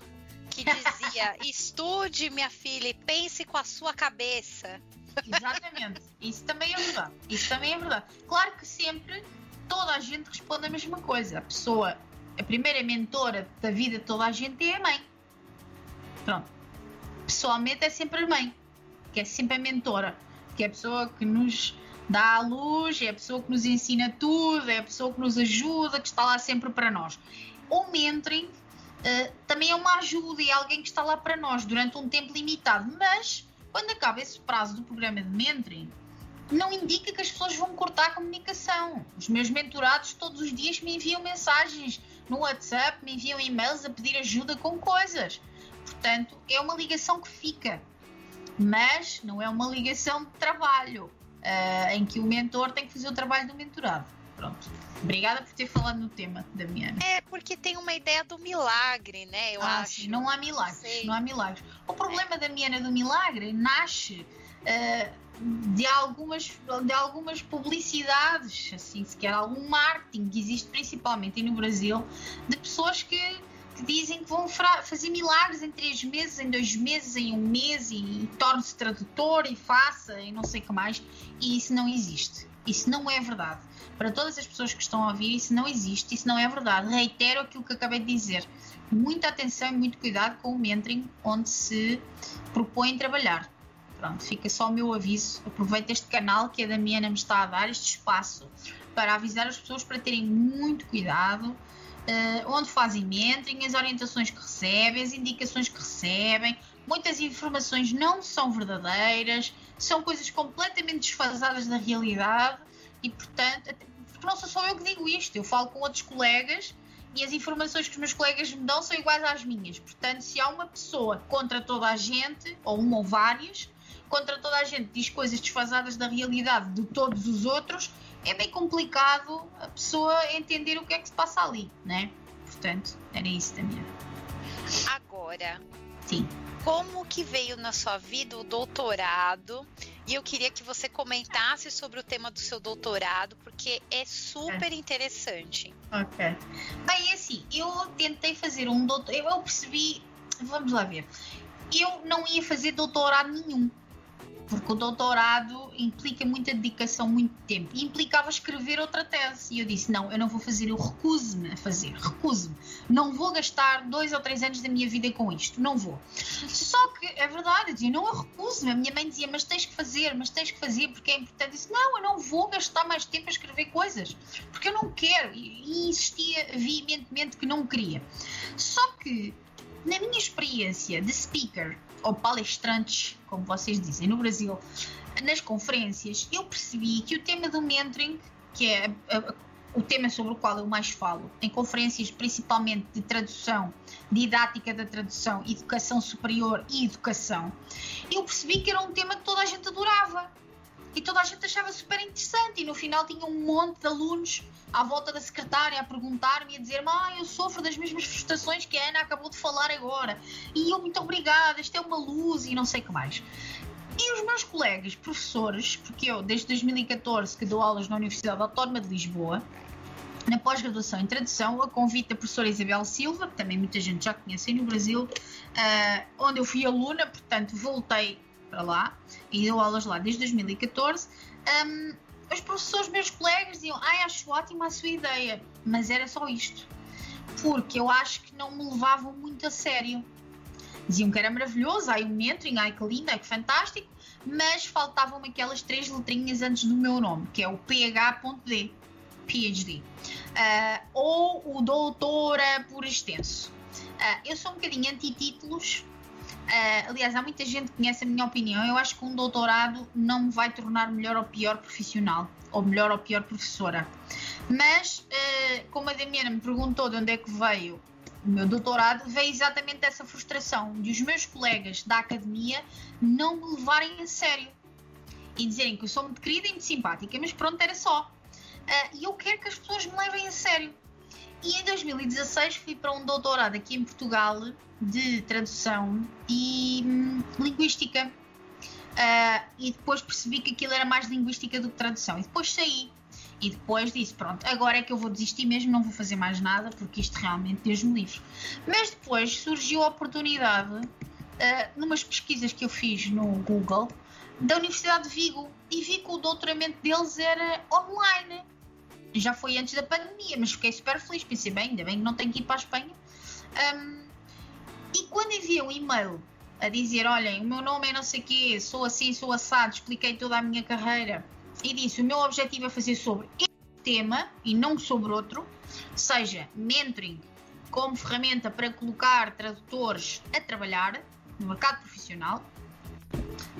[SPEAKER 6] que dizia: estude, minha filha, e pense com a sua cabeça.
[SPEAKER 7] Exatamente. Isso também é verdade. Isso também é verdade. Claro que sempre toda a gente responde a mesma coisa. A pessoa, a primeira mentora da vida de toda a gente é a mãe. Pronto. Pessoalmente é sempre a mãe, que é sempre a mentora, que é a pessoa que nos dá a luz, é a pessoa que nos ensina tudo, é a pessoa que nos ajuda, que está lá sempre para nós. O mentoring uh, também é uma ajuda e é alguém que está lá para nós durante um tempo limitado, mas quando acaba esse prazo do programa de mentoring, não indica que as pessoas vão cortar a comunicação. Os meus mentorados todos os dias me enviam mensagens no WhatsApp, me enviam e-mails a pedir ajuda com coisas. Portanto, é uma ligação que fica, mas não é uma ligação de trabalho uh, em que o mentor tem que fazer o trabalho do mentorado. Pronto. Obrigada por ter falado no tema, Damiana.
[SPEAKER 6] É, porque tem uma ideia do milagre, né? Eu
[SPEAKER 7] ah,
[SPEAKER 6] acho.
[SPEAKER 7] Sim, não há milagres. Não há milagres. O problema, é. Damiana, do milagre nasce. Uh, de algumas, de algumas publicidades, assim, sequer algum marketing que existe principalmente no Brasil, de pessoas que, que dizem que vão fazer milagres em três meses, em dois meses, em um mês e, e torne-se tradutor e faça e não sei o que mais, e isso não existe. Isso não é verdade. Para todas as pessoas que estão a ouvir, isso não existe, isso não é verdade. Reitero aquilo que acabei de dizer. Muita atenção e muito cuidado com o mentoring onde se propõe trabalhar Pronto, fica só o meu aviso. Aproveito este canal que a Damiana me está a dar, este espaço, para avisar as pessoas para terem muito cuidado. Uh, onde fazem mentoring, as orientações que recebem, as indicações que recebem. Muitas informações não são verdadeiras, são coisas completamente desfasadas da realidade e, portanto, porque não sou só eu que digo isto, eu falo com outros colegas e as informações que os meus colegas me dão são iguais às minhas. Portanto, se há uma pessoa contra toda a gente, ou uma ou várias, contra toda a gente, diz coisas desfasadas da realidade de todos os outros, é bem complicado a pessoa entender o que é que se passa ali, né? Portanto, era isso também.
[SPEAKER 6] Agora,
[SPEAKER 7] sim.
[SPEAKER 6] Como que veio na sua vida o doutorado? E eu queria que você comentasse sobre o tema do seu doutorado, porque é super é. interessante.
[SPEAKER 7] Ok. Bem, é assim, eu tentei fazer um doutorado. Eu percebi. Vamos lá ver. Eu não ia fazer doutorado nenhum porque o doutorado implica muita dedicação, muito tempo. E implicava escrever outra tese. E eu disse: não, eu não vou fazer, eu recuso-me a fazer, recuso-me. Não vou gastar dois ou três anos da minha vida com isto, não vou. Só que é verdade, eu dizia: não, eu recuso-me. A minha mãe dizia: mas tens que fazer, mas tens que fazer porque é importante. Eu disse: não, eu não vou gastar mais tempo a escrever coisas, porque eu não quero. E insistia veementemente que não queria. Só que, na minha experiência de speaker, ou palestrantes, como vocês dizem no Brasil, nas conferências, eu percebi que o tema do mentoring, que é o tema sobre o qual eu mais falo, em conferências principalmente de tradução, didática da tradução, educação superior e educação, eu percebi que era um tema que toda a gente adorava e toda a gente achava super interessante. E no final tinha um monte de alunos à volta da secretária a perguntar-me e a dizer-me: Ah, eu sofro das mesmas frustrações que a Ana acabou de falar agora. E eu, muito obrigada, isto é uma luz e não sei o que mais. E os meus colegas professores, porque eu desde 2014 que dou aulas na Universidade Autónoma de Lisboa, na pós-graduação em tradução, a convite da professora Isabel Silva, que também muita gente já conhece no Brasil, uh, onde eu fui aluna, portanto voltei para lá e deu aulas lá desde 2014. Um, os professores, meus colegas, diziam: Ai, acho ótima a sua ideia, mas era só isto, porque eu acho que não me levavam muito a sério. Diziam que era maravilhoso, ai, um mentoring, ai, que lindo, ai, que fantástico, mas faltavam-me aquelas três letrinhas antes do meu nome, que é o PH.D, PhD, uh, ou o doutora por extenso. Uh, eu sou um bocadinho anti-títulos, Uh, aliás, há muita gente que conhece a minha opinião. Eu acho que um doutorado não me vai tornar melhor ou pior profissional, ou melhor ou pior professora. Mas, uh, como a Damiana me perguntou de onde é que veio o meu doutorado, veio exatamente essa frustração de os meus colegas da academia não me levarem a sério e dizerem que eu sou muito querida e muito simpática, mas pronto, era só. Uh, e eu quero que as pessoas me levem a sério. E em 2016 fui para um doutorado aqui em Portugal de tradução e hum, linguística. Uh, e depois percebi que aquilo era mais linguística do que tradução. E depois saí. E depois disse: Pronto, agora é que eu vou desistir mesmo, não vou fazer mais nada, porque isto realmente Deus me livre. Mas depois surgiu a oportunidade, uh, numas pesquisas que eu fiz no Google, da Universidade de Vigo, e vi que o doutoramento deles era online. Já foi antes da pandemia, mas fiquei super feliz. Pensei, bem, ainda bem que não tenho que ir para a Espanha. Um, e quando enviei um e-mail a dizer: Olhem, o meu nome é não sei quê, sou assim, sou assado, expliquei toda a minha carreira e disse: O meu objetivo é fazer sobre este tema e não sobre outro, seja mentoring como ferramenta para colocar tradutores a trabalhar no mercado profissional,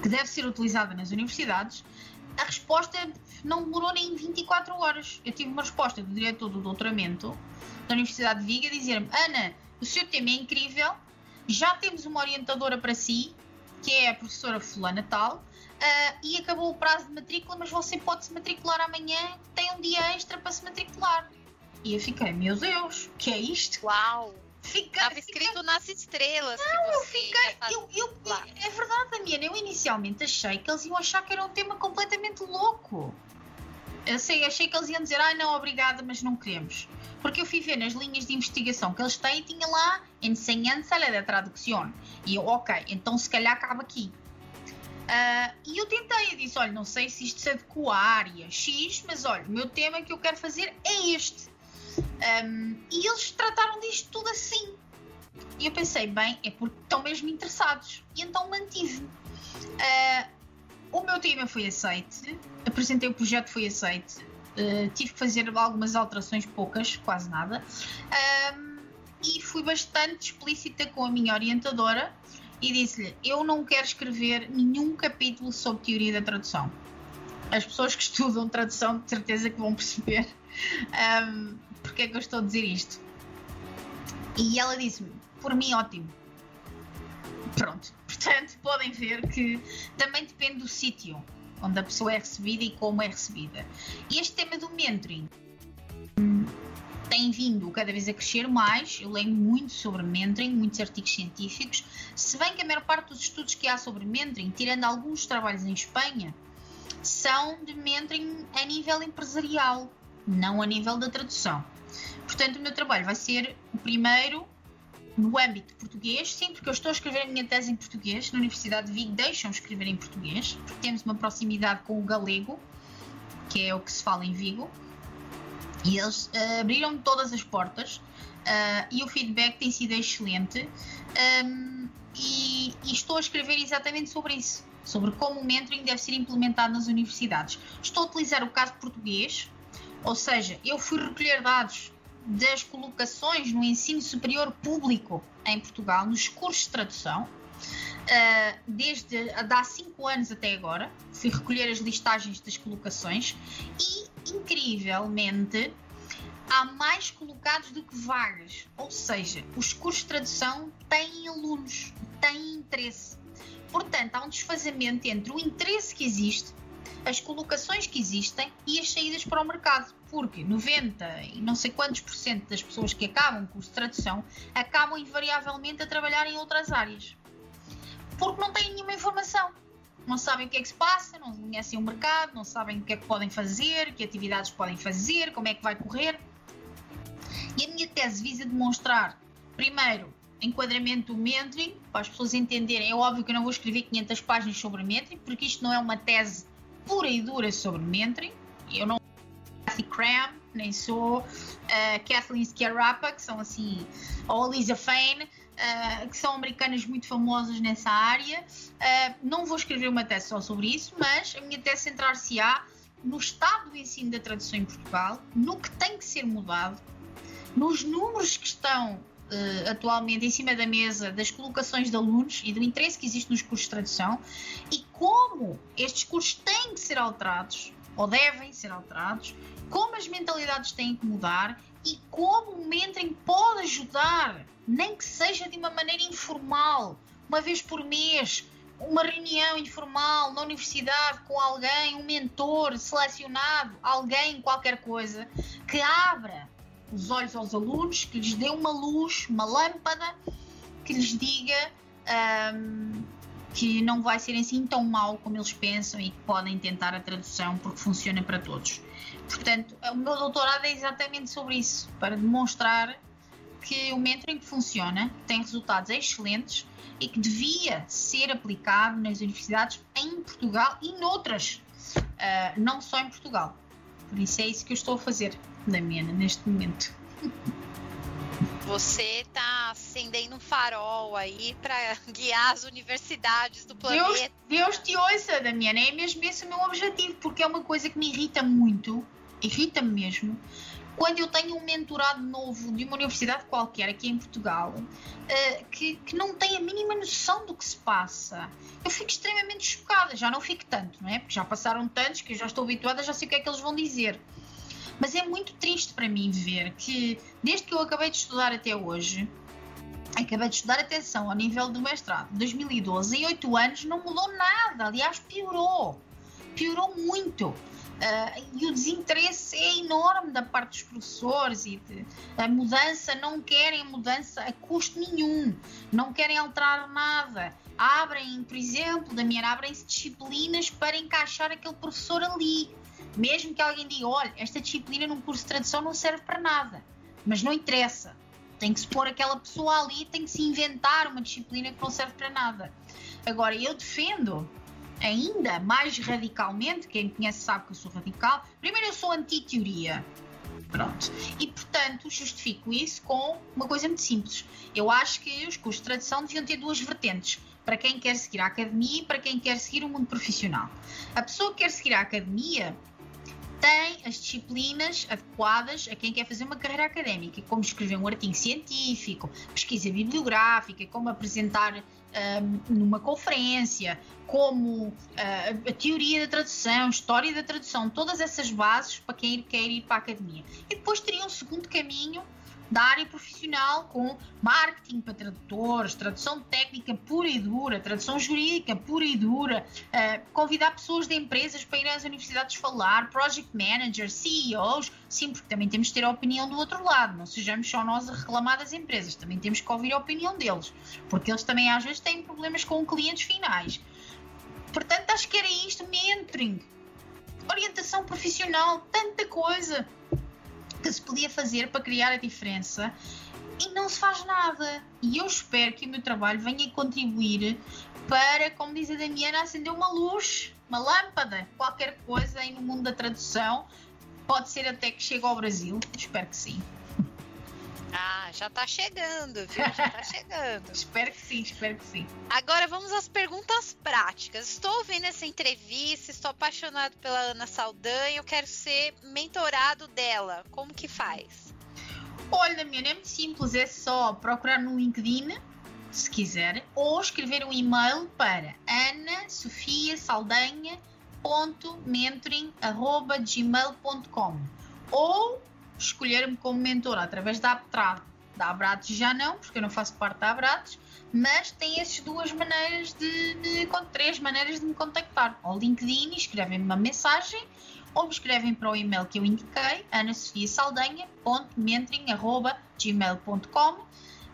[SPEAKER 7] que deve ser utilizada nas universidades. A resposta não demorou nem 24 horas. Eu tive uma resposta do diretor do doutoramento da Universidade de Viga dizer-me: Ana, o seu tema é incrível, já temos uma orientadora para si, que é a professora Fulana Tal, uh, e acabou o prazo de matrícula, mas você pode se matricular amanhã, tem um dia extra para se matricular. E eu fiquei, meu Deus, que é isto?
[SPEAKER 6] Uau! Fica, Estava escrito fica... nas estrelas.
[SPEAKER 7] Não, eu fiquei. Eu, eu, é verdade, Damiana. Eu inicialmente achei que eles iam achar que era um tema completamente louco. Eu sei, achei que eles iam dizer, ah, não, obrigada, mas não queremos. Porque eu fui ver nas linhas de investigação que eles têm, tinha lá enseñanza da tradução. E eu, ok, então se calhar acaba aqui. Uh, e eu tentei, eu disse, olha, não sei se isto se adequa à área X, mas olha, o meu tema que eu quero fazer é este. Um, e eles trataram disto tudo assim. E eu pensei, bem, é porque estão mesmo interessados. E então mantive. Uh, o meu tema foi aceite, apresentei o projeto, foi aceite. Uh, tive que fazer algumas alterações, poucas, quase nada. Um, e fui bastante explícita com a minha orientadora e disse-lhe: Eu não quero escrever nenhum capítulo sobre teoria da tradução. As pessoas que estudam tradução, de certeza que vão perceber um, porque é que eu estou a dizer isto. E ela disse-me: Por mim, ótimo. Pronto. Portanto, podem ver que também depende do sítio onde a pessoa é recebida e como é recebida. E este tema do mentoring tem vindo cada vez a crescer mais. Eu leio muito sobre mentoring, muitos artigos científicos. Se bem que a maior parte dos estudos que há sobre mentoring, tirando alguns trabalhos em Espanha, são de mentoring a nível empresarial, não a nível da tradução. Portanto, o meu trabalho vai ser o primeiro no âmbito português, sim, porque eu estou a escrever a minha tese em português, na Universidade de Vigo deixam escrever em português, porque temos uma proximidade com o galego, que é o que se fala em Vigo, e eles uh, abriram todas as portas uh, e o feedback tem sido excelente. Um, e, e, estou a escrever exatamente sobre isso, sobre como o mentoring deve ser implementado nas universidades. Estou a utilizar o caso português, ou seja, eu fui recolher dados das colocações no ensino superior público em Portugal, nos cursos de tradução, uh, desde há cinco anos até agora. Fui recolher as listagens das colocações e, incrivelmente, há mais colocados do que vagas. Ou seja, os cursos de tradução têm alunos, têm interesse. Portanto, há um desfazamento entre o interesse que existe, as colocações que existem e as saídas para o mercado porque 90 e não sei quantos por cento das pessoas que acabam o curso de tradução acabam invariavelmente a trabalhar em outras áreas. Porque não têm nenhuma informação. Não sabem o que é que se passa, não conhecem o mercado, não sabem o que é que podem fazer, que atividades podem fazer, como é que vai correr. E a minha tese visa demonstrar, primeiro, enquadramento do mentoring, para as pessoas entenderem. É óbvio que eu não vou escrever 500 páginas sobre mentoring, porque isto não é uma tese pura e dura sobre mentoring. Eu não Kathy Cram, nem sou uh, Kathleen Sciarrapa, que são assim, ou Lisa Fain, uh, que são americanas muito famosas nessa área. Uh, não vou escrever uma tese só sobre isso, mas a minha tese centrar-se-á no estado do ensino da tradução em Portugal, no que tem que ser mudado, nos números que estão uh, atualmente em cima da mesa das colocações de alunos e do interesse que existe nos cursos de tradução e como estes cursos têm que ser alterados ou devem ser alterados como as mentalidades têm que mudar e como o mentoring pode ajudar, nem que seja de uma maneira informal, uma vez por mês, uma reunião informal na universidade com alguém, um mentor selecionado, alguém, qualquer coisa, que abra os olhos aos alunos, que lhes dê uma luz, uma lâmpada, que lhes diga um, que não vai ser assim tão mal como eles pensam e que podem tentar a tradução porque funciona para todos. Portanto, o meu doutorado é exatamente sobre isso, para demonstrar que o mentoring funciona, tem resultados excelentes e que devia ser aplicado nas universidades em Portugal e noutras, uh, não só em Portugal. Por isso é isso que eu estou a fazer, Damiana, neste momento.
[SPEAKER 6] Você está acendendo um farol aí para guiar as universidades do planeta.
[SPEAKER 7] Deus, Deus te ouça, Damiana. É mesmo esse o meu objetivo, porque é uma coisa que me irrita muito irrita-me mesmo, quando eu tenho um mentorado novo de uma universidade qualquer aqui em Portugal uh, que, que não tem a mínima noção do que se passa, eu fico extremamente chocada. Já não fico tanto, não é? Porque já passaram tantos que eu já estou habituada, já sei o que é que eles vão dizer. Mas é muito triste para mim ver que, desde que eu acabei de estudar até hoje, acabei de estudar atenção ao nível do mestrado, 2012, em 8 anos não mudou nada, aliás, piorou. Piorou muito. Uh, e o desinteresse é enorme da parte dos professores e de, a mudança, não querem mudança a custo nenhum, não querem alterar nada. Abrem, por exemplo, da minha abrem-se disciplinas para encaixar aquele professor ali. Mesmo que alguém diga, olha, esta disciplina num curso de tradução não serve para nada, mas não interessa. Tem que se pôr aquela pessoa ali, tem que se inventar uma disciplina que não serve para nada. Agora, eu defendo ainda mais radicalmente, quem me conhece sabe que eu sou radical. Primeiro, eu sou anti-teoria. Pronto. E, portanto, justifico isso com uma coisa muito simples. Eu acho que os cursos de tradução deviam ter duas vertentes. Para quem quer seguir a academia e para quem quer seguir o mundo profissional. A pessoa que quer seguir a academia tem as disciplinas adequadas a quem quer fazer uma carreira académica, como escrever um artigo científico, pesquisa bibliográfica, como apresentar um, numa conferência, como uh, a teoria da tradução, história da tradução, todas essas bases para quem quer ir para a academia. E depois teria um segundo caminho da área profissional com marketing para tradutores, tradução técnica pura e dura, tradução jurídica pura e dura, uh, convidar pessoas de empresas para ir às universidades falar, project managers, CEOs, sim, porque também temos que ter a opinião do outro lado, não sejamos só nós a reclamar das empresas, também temos que ouvir a opinião deles, porque eles também às vezes têm problemas com clientes finais. Portanto, acho que era isto, mentoring, orientação profissional, tanta coisa que se podia fazer para criar a diferença e não se faz nada. E eu espero que o meu trabalho venha contribuir para, como diz a Damiana, acender uma luz, uma lâmpada, qualquer coisa aí no mundo da tradução. Pode ser até que chegue ao Brasil, espero que sim.
[SPEAKER 6] Ah, já tá chegando, viu? Já tá chegando.
[SPEAKER 7] espero que sim, espero que sim.
[SPEAKER 6] Agora vamos às perguntas práticas. Estou ouvindo essa entrevista, estou apaixonado pela Ana Saldanha, eu quero ser mentorado dela. Como que faz?
[SPEAKER 7] Olha, minha, é muito simples, é só procurar no LinkedIn, se quiser, ou escrever um e-mail para anasofiasaldanha.mentoring.gmail.com ou escolher-me como mentora através da Aptrad. Da Abrates já não, porque eu não faço parte da Abrates, mas tem essas duas maneiras de, de, três maneiras de me contactar. Ao LinkedIn, escrevem-me uma mensagem ou me escrevem para o e-mail que eu indiquei, anasofiasaldanha.mentoring.gmail.com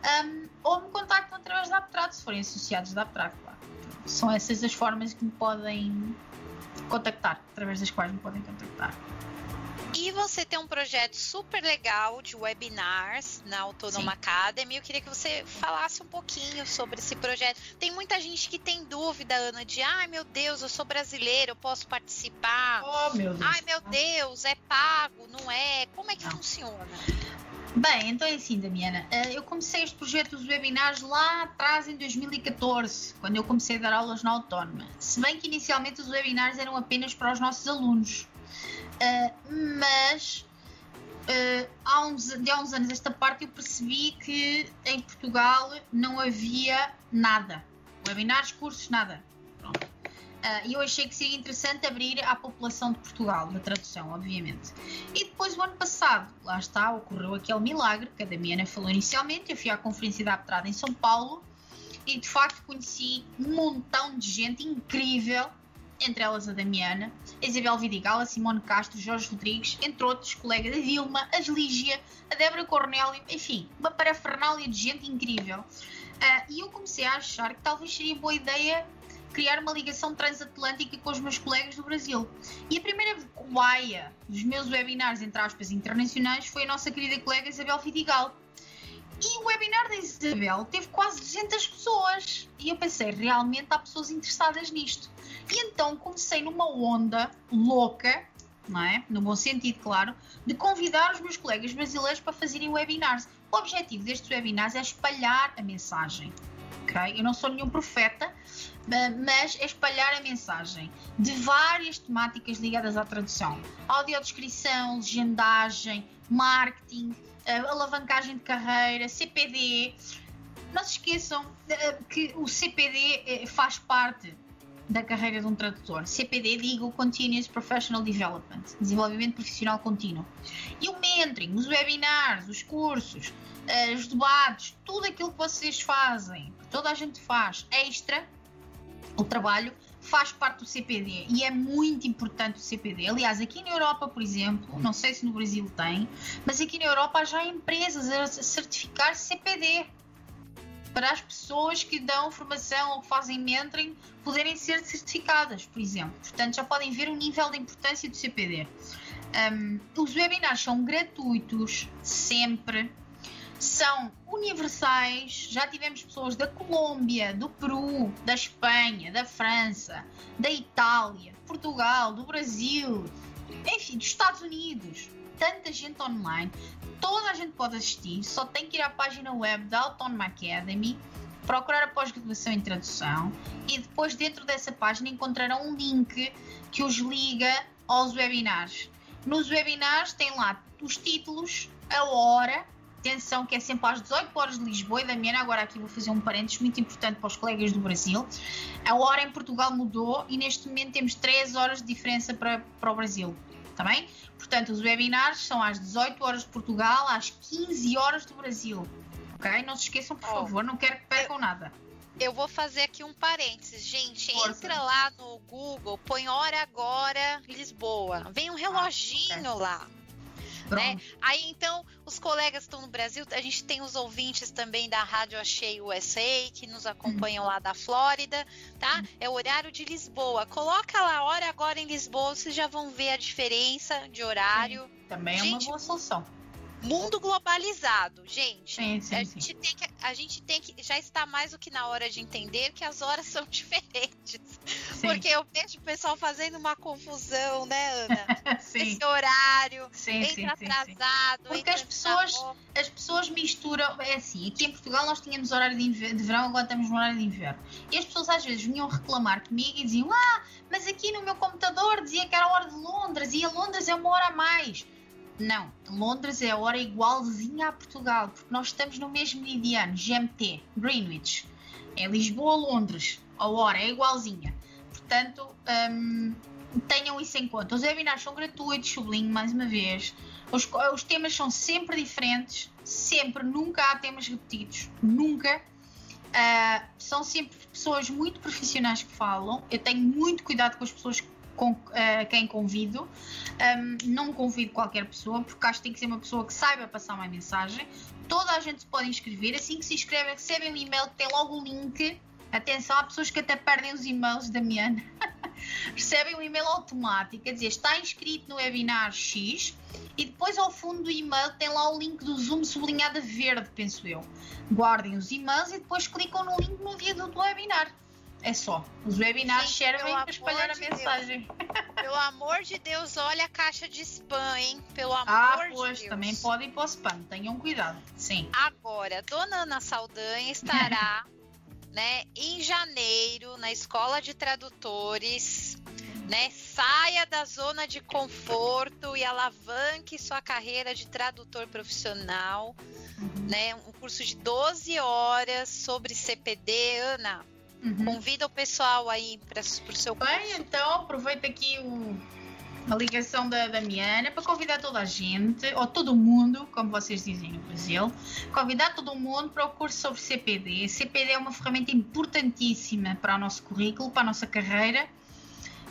[SPEAKER 7] um, ou me contactam através da Aptrad, se forem associados da Aptrad, claro. São essas as formas que me podem contactar, através das quais me podem contactar.
[SPEAKER 6] E você tem um projeto super legal de webinars na Autonoma Sim. Academy. Eu queria que você falasse um pouquinho sobre esse projeto. Tem muita gente que tem dúvida, Ana, de ai meu Deus, eu sou brasileira, eu posso participar.
[SPEAKER 7] Oh, meu Deus.
[SPEAKER 6] Ai meu Deus, é pago, não é? Como é que não. funciona?
[SPEAKER 7] Bem, então é assim, Damiana. Eh, eu comecei este projeto dos webinars lá atrás, em 2014, quando eu comecei a dar aulas na Autónoma. Se bem que inicialmente os webinars eram apenas para os nossos alunos. Uh, mas uh, há, uns, de há uns anos esta parte eu percebi que em Portugal não havia nada. Webinars, cursos, nada. Uh, e eu achei que seria interessante abrir à população de Portugal, da tradução, obviamente. E depois, o ano passado, lá está, ocorreu aquele milagre que a Damiana falou inicialmente. Eu fui à Conferência da Aptrada em São Paulo e, de facto, conheci um montão de gente incrível entre elas a Damiana, a Isabel Vidigal, a Simone Castro, Jorge Rodrigues, entre outros colegas, a Dilma, a Lígia, a Débora Cornélio, enfim, uma parafernália de gente incrível. Uh, e eu comecei a achar que talvez seria boa ideia criar uma ligação transatlântica com os meus colegas do Brasil. E a primeira cobaia dos meus webinars, entre aspas, internacionais, foi a nossa querida colega Isabel Vidigal. E o webinar da Isabel teve quase 200 pessoas. E eu pensei, realmente há pessoas interessadas nisto. E então comecei numa onda louca, não é? No bom sentido, claro, de convidar os meus colegas brasileiros para fazerem webinars. O objetivo destes webinars é espalhar a mensagem. Okay? Eu não sou nenhum profeta, mas é espalhar a mensagem de várias temáticas ligadas à tradução: audiodescrição, legendagem, marketing, alavancagem de carreira, CPD. Não se esqueçam eh, que o CPD eh, faz parte da carreira de um tradutor. CPD, digo Continuous Professional Development, desenvolvimento profissional contínuo. E o mentoring, os webinars, os cursos, eh, os debates, tudo aquilo que vocês fazem, que toda a gente faz extra, o trabalho, faz parte do CPD e é muito importante o CPD. Aliás, aqui na Europa, por exemplo, não sei se no Brasil tem, mas aqui na Europa já há empresas a certificar CPD para as pessoas que dão formação ou que fazem mentoring poderem ser certificadas, por exemplo. Portanto, já podem ver o nível de importância do CPD. Um, os webinars são gratuitos, sempre. São universais. Já tivemos pessoas da Colômbia, do Peru, da Espanha, da França, da Itália, Portugal, do Brasil, enfim, dos Estados Unidos. Tanta gente online toda a gente pode assistir, só tem que ir à página web da Autónoma Academy, procurar a pós-graduação em tradução e depois dentro dessa página encontrarão um link que os liga aos webinars. Nos webinars tem lá os títulos, a hora, atenção que é sempre às 18 horas de Lisboa e da minha agora aqui vou fazer um parênteses muito importante para os colegas do Brasil. A hora em Portugal mudou e neste momento temos 3 horas de diferença para, para o Brasil, está bem? Portanto, os webinars são às 18 horas de Portugal, às 15 horas do Brasil. Ok? Não se esqueçam, por oh, favor, não quero que percam nada.
[SPEAKER 6] Eu vou fazer aqui um parênteses, gente. Força. Entra lá no Google, põe hora agora Lisboa. Vem um reloginho ah, okay. lá. Né? Aí então, os colegas estão no Brasil, a gente tem os ouvintes também da Rádio Achei USA, que nos acompanham uhum. lá da Flórida, tá? Uhum. É o horário de Lisboa. Coloca lá, hora agora em Lisboa, vocês já vão ver a diferença de horário.
[SPEAKER 7] Também gente, é uma boa solução.
[SPEAKER 6] Mundo globalizado, gente.
[SPEAKER 7] Sim, sim,
[SPEAKER 6] a,
[SPEAKER 7] sim.
[SPEAKER 6] Gente tem que, a gente tem que. Já está mais do que na hora de entender que as horas são diferentes.
[SPEAKER 7] Sim,
[SPEAKER 6] Porque eu vejo o pessoal fazendo uma confusão, né, Ana?
[SPEAKER 7] sim,
[SPEAKER 6] Esse horário,
[SPEAKER 7] sim, sim,
[SPEAKER 6] entra
[SPEAKER 7] sim, sim.
[SPEAKER 6] atrasado.
[SPEAKER 7] Porque
[SPEAKER 6] entra
[SPEAKER 7] as pessoas-. As pessoas misturam. É assim, aqui em Portugal nós tínhamos horário de, inver- de verão, agora estamos no horário de inverno. E as pessoas às vezes vinham reclamar comigo e diziam: Ah, mas aqui no meu computador dizia que era a hora de Londres e a Londres é uma hora a mais. Não, Londres é a hora igualzinha a Portugal, porque nós estamos no mesmo meridiano, GMT, Greenwich. É Lisboa-Londres, a hora é igualzinha. Portanto, hum, tenham isso em conta. Os webinars são gratuitos, sublinho mais uma vez. Os, os temas são sempre diferentes, sempre, nunca há temas repetidos, nunca. Ah, são sempre pessoas muito profissionais que falam. Eu tenho muito cuidado com as pessoas com ah, quem convido. Ahm, não convido qualquer pessoa, porque acho que tem que ser uma pessoa que saiba passar uma mensagem. Toda a gente se pode inscrever. Assim que se inscrevem, recebem um e-mail que tem logo o link. Atenção, há pessoas que até perdem os e-mails da Miana. recebem um e-mail automático a dizer está inscrito no webinar X e depois ao fundo do e-mail tem lá o link do Zoom sublinhado verde, penso eu. Guardem os e-mails e depois clicam no link no dia do webinar. É só. Os webinars
[SPEAKER 6] Gente,
[SPEAKER 7] servem para espalhar a
[SPEAKER 6] de Deus.
[SPEAKER 7] mensagem.
[SPEAKER 6] Pelo amor de Deus, olha a caixa de spam, hein? Pelo amor
[SPEAKER 7] Ah,
[SPEAKER 6] de
[SPEAKER 7] pois,
[SPEAKER 6] Deus.
[SPEAKER 7] também pode ir para o spam. Tenham cuidado. Sim.
[SPEAKER 6] Agora, Dona Ana Saldanha estará, né, em janeiro na Escola de Tradutores, né? Saia da zona de conforto e alavanque sua carreira de tradutor profissional, né? Um curso de 12 horas sobre CPD, Ana.
[SPEAKER 7] Uhum.
[SPEAKER 6] Convida o pessoal aí para o seu curso.
[SPEAKER 7] Bem, então aproveita aqui o, a ligação da, da Miana para convidar toda a gente, ou todo mundo, como vocês dizem no Brasil, convidar todo mundo para o curso sobre CPD. CPD é uma ferramenta importantíssima para o nosso currículo, para a nossa carreira,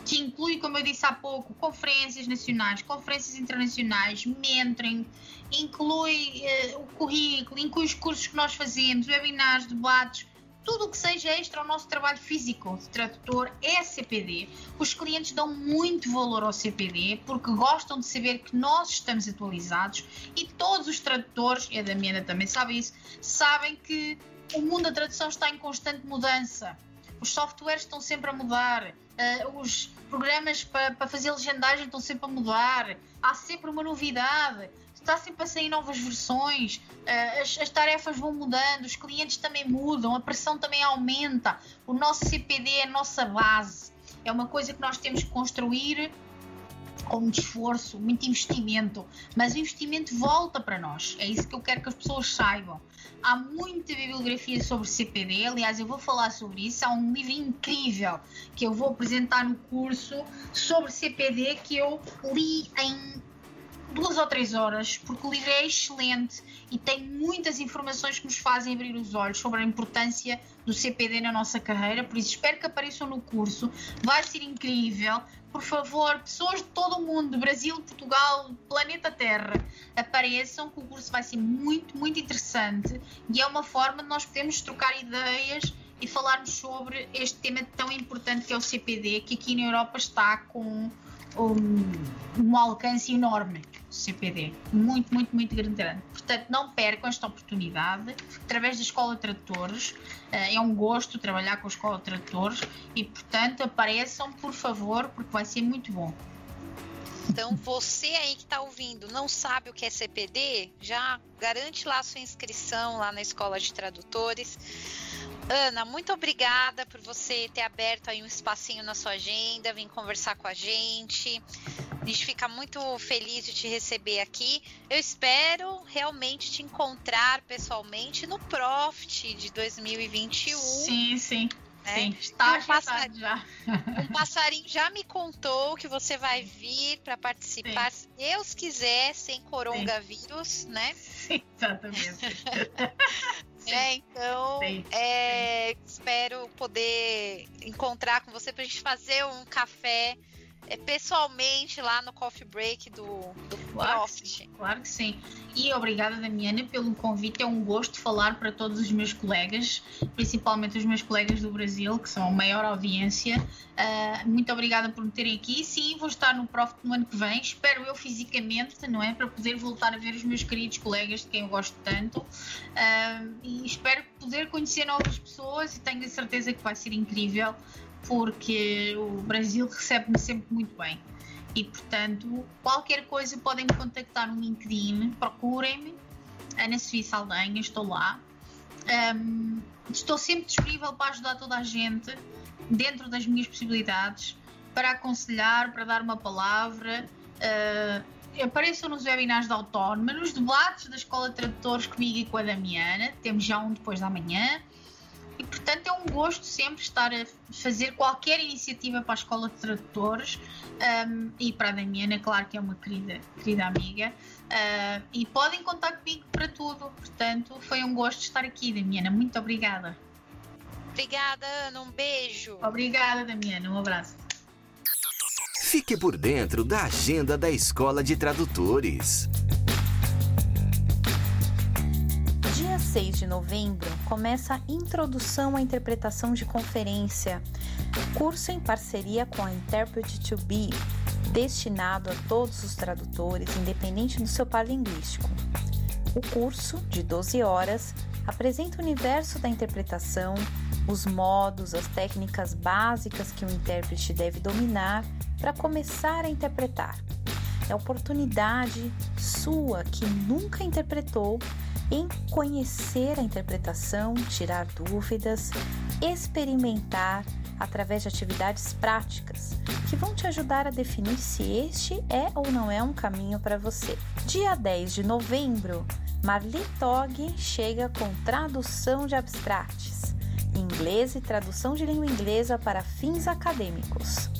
[SPEAKER 7] que inclui, como eu disse há pouco, conferências nacionais, conferências internacionais, mentoring, inclui eh, o currículo, inclui os cursos que nós fazemos, webinars, debates, tudo o que seja extra ao nosso trabalho físico de tradutor é CPD. Os clientes dão muito valor ao CPD porque gostam de saber que nós estamos atualizados e todos os tradutores, e a Damiana também sabe isso, sabem que o mundo da tradução está em constante mudança. Os softwares estão sempre a mudar, eh, os programas para, para fazer legendagem estão sempre a mudar, há sempre uma novidade, está sempre a sair novas versões, eh, as, as tarefas vão mudando, os clientes também mudam, a pressão também aumenta. O nosso CPD é a nossa base, é uma coisa que nós temos que construir com muito esforço, muito investimento, mas o investimento volta para nós. É isso que eu quero que as pessoas saibam. Há muita bibliografia sobre CPD, aliás, eu vou falar sobre isso. Há um livro incrível que eu vou apresentar no curso sobre CPD que eu li em duas ou três horas, porque o livro é excelente e tem muitas informações que nos fazem abrir os olhos sobre a importância do CPD na nossa carreira. Por isso, espero que apareçam no curso. Vai ser incrível. Por favor, pessoas de todo o mundo, Brasil, Portugal, planeta Terra, apareçam, que o curso vai ser muito, muito interessante e é uma forma de nós podermos trocar ideias e falarmos sobre este tema tão importante que é o CPD, que aqui na Europa está com um, um alcance enorme, CPD, muito, muito, muito grande. Portanto, não percam esta oportunidade através da Escola de Tradutores. Eh, É um gosto trabalhar com a Escola de Tradutores e, portanto, apareçam, por favor, porque vai ser muito bom.
[SPEAKER 6] Então, você aí que está ouvindo, não sabe o que é CPD? Já garante lá a sua inscrição lá na Escola de Tradutores. Ana, muito obrigada por você ter aberto aí um espacinho na sua agenda, vir conversar com a gente. A gente fica muito feliz de te receber aqui. Eu espero realmente te encontrar pessoalmente no Profit de 2021.
[SPEAKER 7] Sim, sim.
[SPEAKER 6] né?
[SPEAKER 7] Sim, está
[SPEAKER 6] um passa-
[SPEAKER 7] agendado já.
[SPEAKER 6] Um passarinho já me contou que você vai vir para participar, se Deus quiser, sem coronavírus, né?
[SPEAKER 7] Sim, exatamente.
[SPEAKER 6] É, então,
[SPEAKER 7] Sim,
[SPEAKER 6] é, espero poder encontrar com você para a gente fazer um café é, pessoalmente lá no coffee break do, do
[SPEAKER 7] Claro, que sim, claro que sim. E obrigada, Damiana, pelo convite. É um gosto falar para todos os meus colegas, principalmente os meus colegas do Brasil, que são a maior audiência. Uh, muito obrigada por me terem aqui. Sim, vou estar no Prof no ano que vem. Espero eu fisicamente, não é? Para poder voltar a ver os meus queridos colegas de quem eu gosto tanto. Uh, e espero poder conhecer novas pessoas e tenho a certeza que vai ser incrível, porque o Brasil recebe-me sempre muito bem. E portanto, qualquer coisa podem me contactar no LinkedIn, procurem-me, Ana Sofia Saldanha, estou lá. Um, estou sempre disponível para ajudar toda a gente dentro das minhas possibilidades, para aconselhar, para dar uma palavra. Uh, apareçam nos webinars da Autónoma, nos debates da Escola de Tradutores comigo e com a Damiana, temos já um depois da manhã. Portanto é um gosto sempre estar a fazer qualquer iniciativa para a Escola de Tradutores um, e para a Damiana, claro que é uma querida, querida amiga. Uh, e podem contar comigo para tudo. Portanto, foi um gosto estar aqui, Damiana. Muito obrigada.
[SPEAKER 6] Obrigada, Ana. Um beijo.
[SPEAKER 7] Obrigada, Damiana. Um abraço.
[SPEAKER 1] Fique por dentro da agenda da Escola de Tradutores.
[SPEAKER 2] Dia 6 de novembro começa a Introdução à Interpretação de Conferência, curso em parceria com a Interpret to Be, destinado a todos os tradutores, independente do seu par linguístico. O curso, de 12 horas, apresenta o universo da interpretação, os modos, as técnicas básicas que o intérprete deve dominar para começar a interpretar. É a oportunidade sua que nunca interpretou em conhecer a interpretação, tirar dúvidas, experimentar através de atividades práticas que vão te ajudar a definir se este é ou não é um caminho para você. Dia 10 de novembro, Marli Tog chega com tradução de abstracts, inglês e tradução de língua inglesa para fins acadêmicos.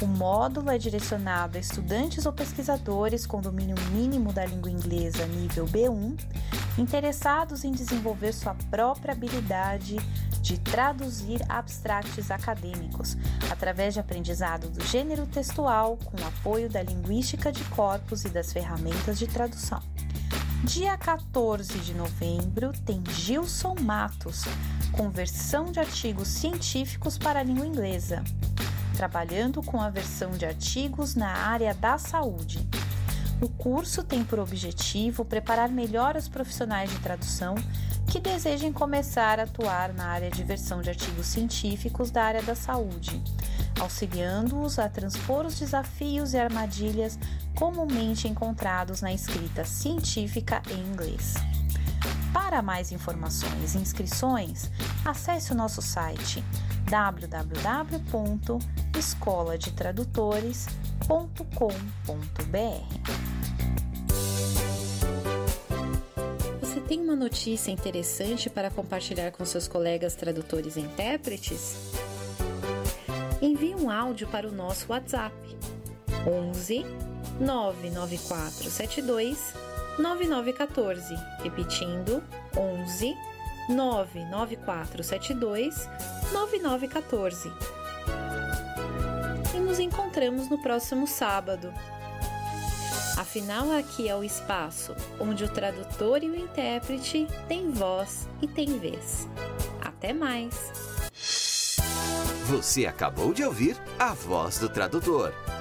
[SPEAKER 2] O módulo é direcionado a estudantes ou pesquisadores com domínio mínimo da língua inglesa nível B1, interessados em desenvolver sua própria habilidade de traduzir abstracts acadêmicos através de aprendizado do gênero textual com apoio da linguística de corpos e das ferramentas de tradução. Dia 14 de novembro tem Gilson Matos, conversão de artigos científicos para a língua inglesa trabalhando com a versão de artigos na área da saúde. O curso tem por objetivo preparar melhor os profissionais de tradução que desejem começar a atuar na área de versão de artigos científicos da área da saúde, auxiliando-os a transpor os desafios e armadilhas comumente encontrados na escrita científica em inglês. Para mais informações e inscrições, acesse o nosso site www.escoladetradutores.com.br. Você tem uma notícia interessante para compartilhar com seus colegas tradutores e intérpretes? Envie um áudio para o nosso WhatsApp 11 99472 9914, repetindo 11 99472 9914. E nos encontramos no próximo sábado. Afinal, aqui é o espaço onde o tradutor e o intérprete têm voz e têm vez. Até mais!
[SPEAKER 1] Você acabou de ouvir a voz do tradutor.